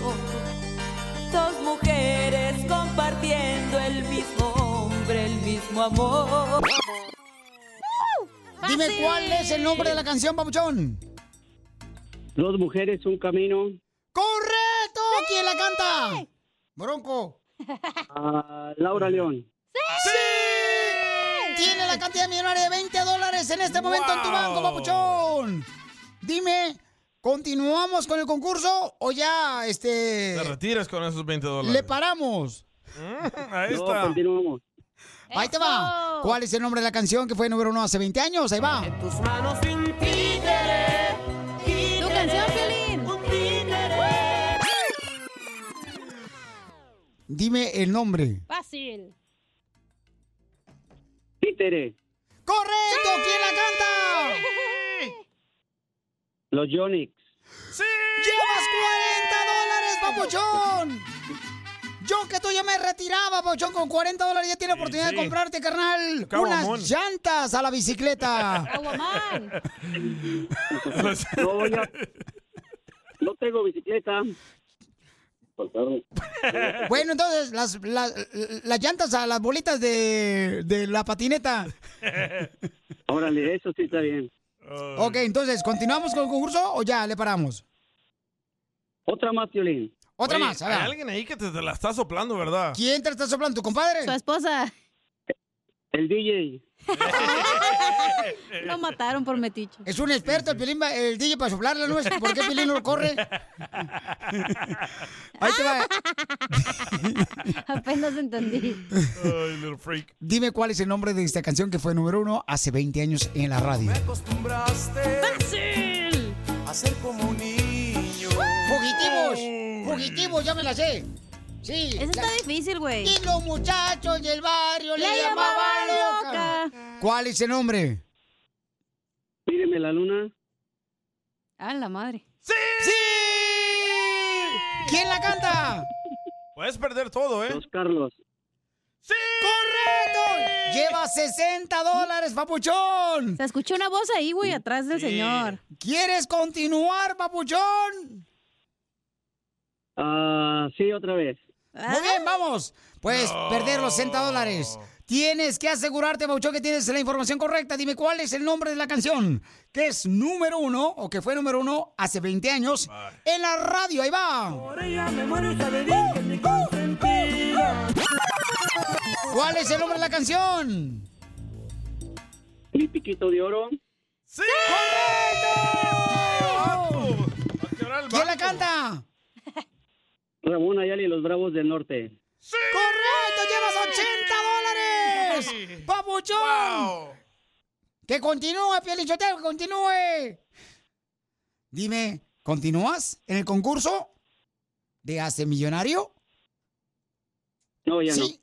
Dos mujeres compartiendo el mismo hombre, el mismo amor. Dime cuál es el nombre de la canción, Papuchón. Dos mujeres, un camino. ¡Correcto! ¿Quién la canta? Bronco. Ah, Laura León. ¡Sí! Tiene la cantidad millonaria de 20 dólares en este momento en tu banco, papuchón. Dime, ¿continuamos con el concurso o ya, este, Te retiras con esos 20 dólares. le paramos? Ahí No, está. continuamos. Ahí te va. ¿Cuál es el nombre de la canción que fue número uno hace 20 años? Ahí va. tus manos un títere. Tu canción, Piolín. Dime el nombre. Fácil. Títere. ¡Correcto! ¿Quién la canta? Los Yonix. ¡Llevas 40 dólares, papuchón! Yo que tú ya me retiraba, papuchón, con 40 dólares ya tiene oportunidad sí. de comprarte, carnal, Caguamón. unas llantas a la bicicleta. No, ya- no tengo bicicleta. (laughs) Bueno, entonces, las, las, las llantas a las bolitas de, de la patineta. (laughs) Órale, eso sí está bien. Ok, entonces, ¿continuamos con el concurso o ya le paramos? Otra más, Piolín. Otra Oye, más, a Hay ver. alguien ahí que te, te la está soplando, ¿verdad? ¿Quién te está soplando? ¿Tu compadre? Su esposa. El DJ. (laughs) Lo mataron por metiche. Es un experto el, Piolín, va- el DJ para soplarla, ¿no? es? ¿Por qué Piolín no lo corre? (laughs) Ahí te va. (laughs) Apenas entendí. Ay, little freak. Dime cuál es el nombre de esta canción que fue número uno hace 20 años en la radio. ¡Fácil! A ser como un niño. ¡Fugitivos! ¡Fugitivos! ¡Ya me la sé! Sí. Eso está difícil, güey. Y los muchachos del barrio le, Le llamaban. ¿Cuál es el nombre? Míreme la luna. Ah, la madre. ¡Sí! ¿Quién la canta? Puedes perder todo, ¿eh? Los Carlos. ¡Correcto! Lleva 60 dólares, papuchón. Se escuchó una voz ahí, güey, atrás del señor. ¿Quieres continuar, papuchón? Ah, sí, otra vez. Muy bien, vamos. Puedes perder los 60 dólares. Tienes que asegurarte, Papuchón, que tienes la información correcta. Dime cuál es el nombre de la canción, que es número uno, o que fue número uno hace 20 años en la radio. Ahí va. ¿Cuál es el nombre de la canción? Mi piquito de oro. ¡Sí! ¡Correcto! ¿Quién la canta? Ramón Ayala y los Bravos del Norte. ¡Correcto! ¡Llevas 80 dólares! ¡Papuchón! ¡Que continúe, Pielichotero, que continúe! Dime, ¿continúas en el concurso de Hace Millonario? No, ya Sí.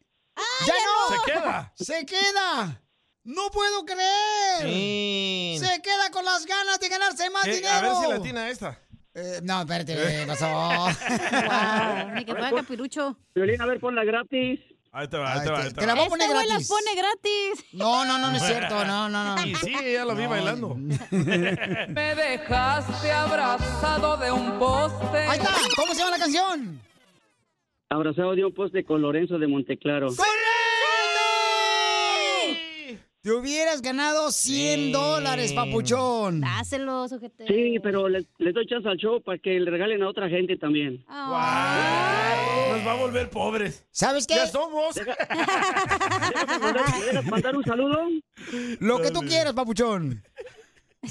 ¡Ya no! Se queda. ¡Se queda! ¡No puedo creer! Sí. ¡Se queda con las ganas de ganarse más ¿Qué? dinero! A ver si latina esta. Eh, no, espérate, ¿qué pasó? Wow, ni que fuera capirucho. Violín, a ver, ponla gratis. Ahí te va, ahí te va. ahí te te la va. voy a poner gratis. las pone gratis. No, no, no, no es cierto. No, no, no. Y sí, ella la vi bailando. (laughs) Me dejaste abrazado de un poste. Ahí está. ¿Cómo se llama la canción? Abrazado de un poste con Lorenzo de Monteclaro. Te hubieras ganado 100 dólares, papuchón. Dáselo, sujete. Sí, pero les, les doy chance al show para que le regalen a otra gente también. Nos va a volver pobres. ¿Sabes qué? Ya somos. ¿Me dejas (laughs) mandar un saludo? Lo que tú quieras, papuchón.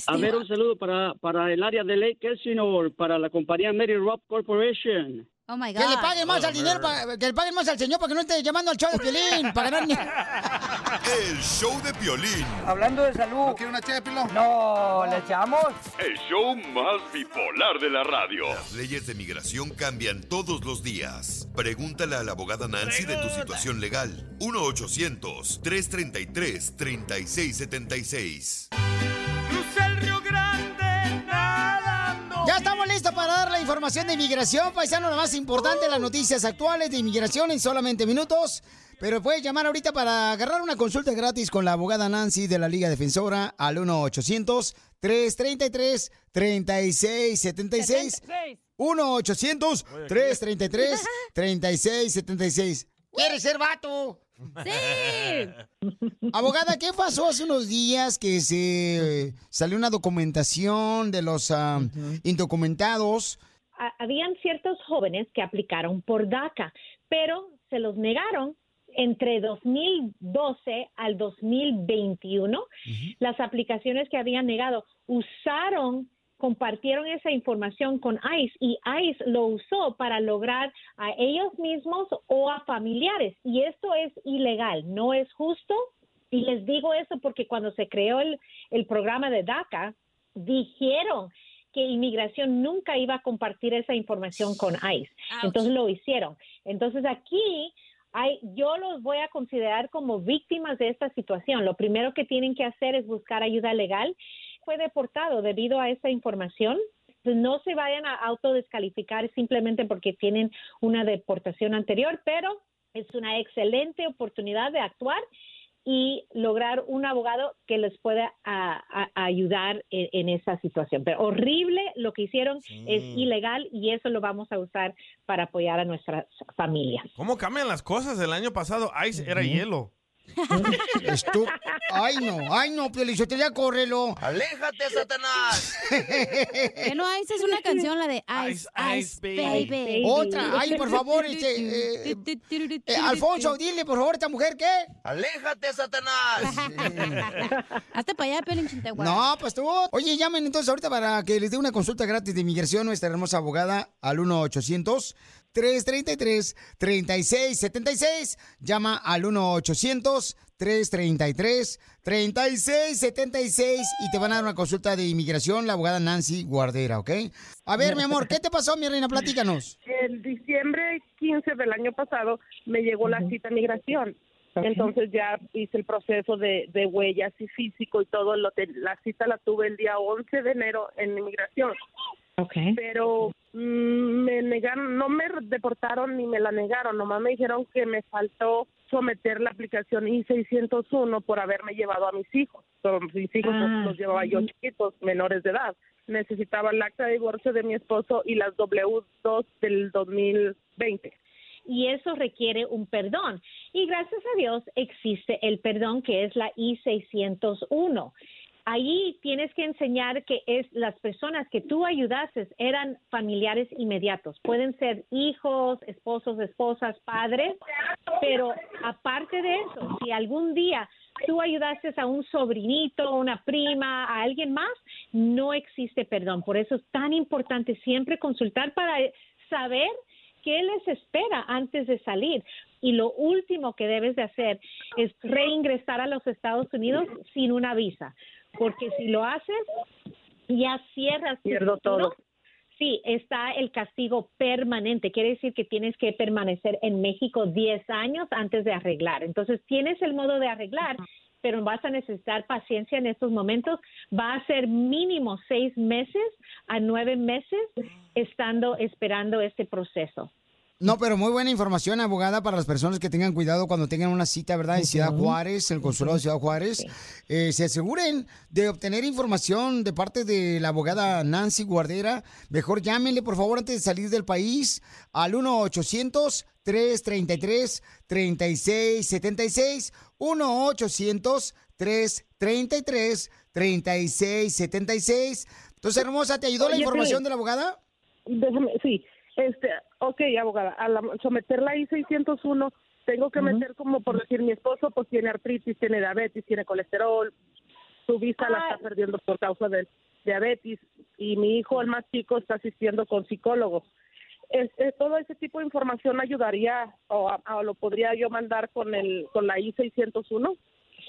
A ver, un saludo para, para el área de Lake Elsinore, para la compañía Mary Rob Corporation. Oh my Que God. le paguen más al dinero, pa- que le paguen más al señor para que no esté llamando al show de Piolín, para ganar ni- (laughs) El show de Piolín. Hablando de salud. ¿No quiere una ché de pilón? No, ¿le echamos? El show más bipolar de la radio. Las leyes de migración cambian todos los días. Pregúntale a la abogada Nancy de tu situación legal. 1-800-333-3676. Crucé el Río Grande, nada estamos listos para la información de inmigración, paisano, lo más importante, las noticias actuales de inmigración en solamente minutos. Pero puedes llamar ahorita para agarrar una consulta gratis con la abogada Nancy de la Liga Defensora al 1-800-333-3676. 1-800-333-3676. ¿Quieres ser vato? ¡Sí! (laughs) Abogada, ¿qué pasó hace unos días que se salió una documentación de los ah, indocumentados? Ha- habían ciertos jóvenes que aplicaron por DACA, pero se los negaron entre 2012 al 2021. Las aplicaciones que habían negado usaron, compartieron esa información con ICE y ICE lo usó para lograr a ellos mismos o a familiares. Y esto es ilegal, no es justo. Y les digo eso porque cuando se creó el, el programa de DACA, dijeron que inmigración nunca iba a compartir esa información con ICE. Entonces lo hicieron. Entonces aquí hay, yo los voy a considerar como víctimas de esta situación. Lo primero que tienen que hacer es buscar ayuda legal. Fue deportado debido a esa información. Entonces, no se vayan a autodescalificar simplemente porque tienen una deportación anterior, pero es una excelente oportunidad de actuar y lograr un abogado que les pueda a- a- a ayudar en, en esa situación. Pero horrible lo que hicieron, es ilegal y eso lo vamos a usar para apoyar a nuestra familia. ¿Cómo cambian las cosas? El año pasado Ice era hielo. Estu- Ay, no, ay, no, Piolichotelo, ya córrelo. ¡Aléjate, Satanás! Que no, Ice es una canción, la de Ice, Ice, Baby. Otra, ay, por favor, este, eh, eh, Alfonso, dile, por favor, a esta mujer, ¿qué? ¡Aléjate, Satanás! (laughs) Hazte para allá, Pelín Chintagua. No, pues tú. Oye, llamen entonces ahorita para que les dé una consulta gratis de inmigración nuestra hermosa abogada al 1-800-333-3676. Llama al 1-800-333-3676 y te van a dar una consulta de inmigración la abogada Nancy Guardera, ¿ok? A ver, mi amor, ¿qué te pasó, mi reina? Platícanos. En diciembre 15 del año pasado me llegó la cita a migración. Entonces ya hice el proceso de, de huellas y físico y todo. Lo te- la cita la tuve el día 11 de enero en inmigración. Pero mm, me negaron, no me deportaron ni me la negaron, nomás me dijeron que me faltó someter la aplicación I-601 por haberme llevado a mis hijos. Mis hijos los- Ah. los llevaba yo chiquitos, menores de edad. Necesitaba el acta de divorcio de mi esposo y las W2 del 2020. y eso requiere un perdón. Y gracias a Dios existe el perdón que es la I-601. Ahí tienes que enseñar que es las personas que tú ayudaste eran familiares inmediatos. Pueden ser hijos, esposos, esposas, padres, pero aparte de eso, si algún día tú ayudaste a un sobrinito, una prima, a alguien más, no existe perdón. Por eso es tan importante siempre consultar para saber qué les espera antes de salir. Y lo último que debes de hacer es reingresar a los Estados Unidos sin una visa, porque si lo haces, ya cierras Pierdo todo. Sí, está el castigo permanente. Quiere decir que tienes que permanecer en México 10 años antes de arreglar. Entonces, tienes el modo de arreglar, pero vas a necesitar paciencia en estos momentos. Va a ser mínimo seis meses a nueve meses estando esperando este proceso. No, pero muy buena información, abogada, para las personas que tengan cuidado cuando tengan una cita, ¿verdad? En Ciudad Juárez, el consulado de Ciudad Juárez. Eh, se aseguren de obtener información de parte de la abogada Nancy Guardera. Mejor llámenle, por favor, antes de salir del país al 1-800-333-3676. 1-800-333-3676. Entonces, hermosa, ¿te ayudó la información de la abogada? Déjame, sí, este, ok, abogada, al someter la I-601, tengo que meter como por decir, mi esposo pues tiene artritis, tiene diabetes, tiene colesterol, su vista la está perdiendo por causa del diabetes y mi hijo, el más chico, está asistiendo con psicólogo. Este, todo ese tipo de información ayudaría o, a- o lo podría yo mandar con el con la I-601?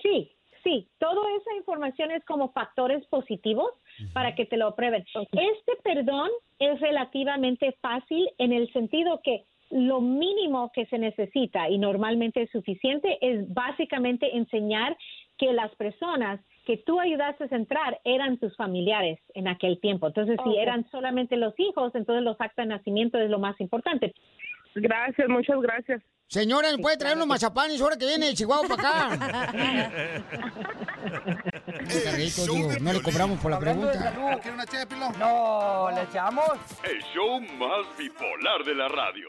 Sí, sí, toda esa información es como factores positivos para que te lo aprueben. Este perdón es relativamente fácil en el sentido que lo mínimo que se necesita y normalmente es suficiente es básicamente enseñar que las personas que tú ayudaste a entrar eran tus familiares en aquel tiempo. Entonces, si eran solamente los hijos, entonces los actas de nacimiento es lo más importante. Gracias, muchas gracias. Señora, ¿me puede traer unos mazapanes ahora que viene (laughs) de Chihuahua para acá? Carrito, no le cobramos por la pregunta. ¿quiere una ché de pilón? No, ¿le echamos? El show más bipolar de la radio.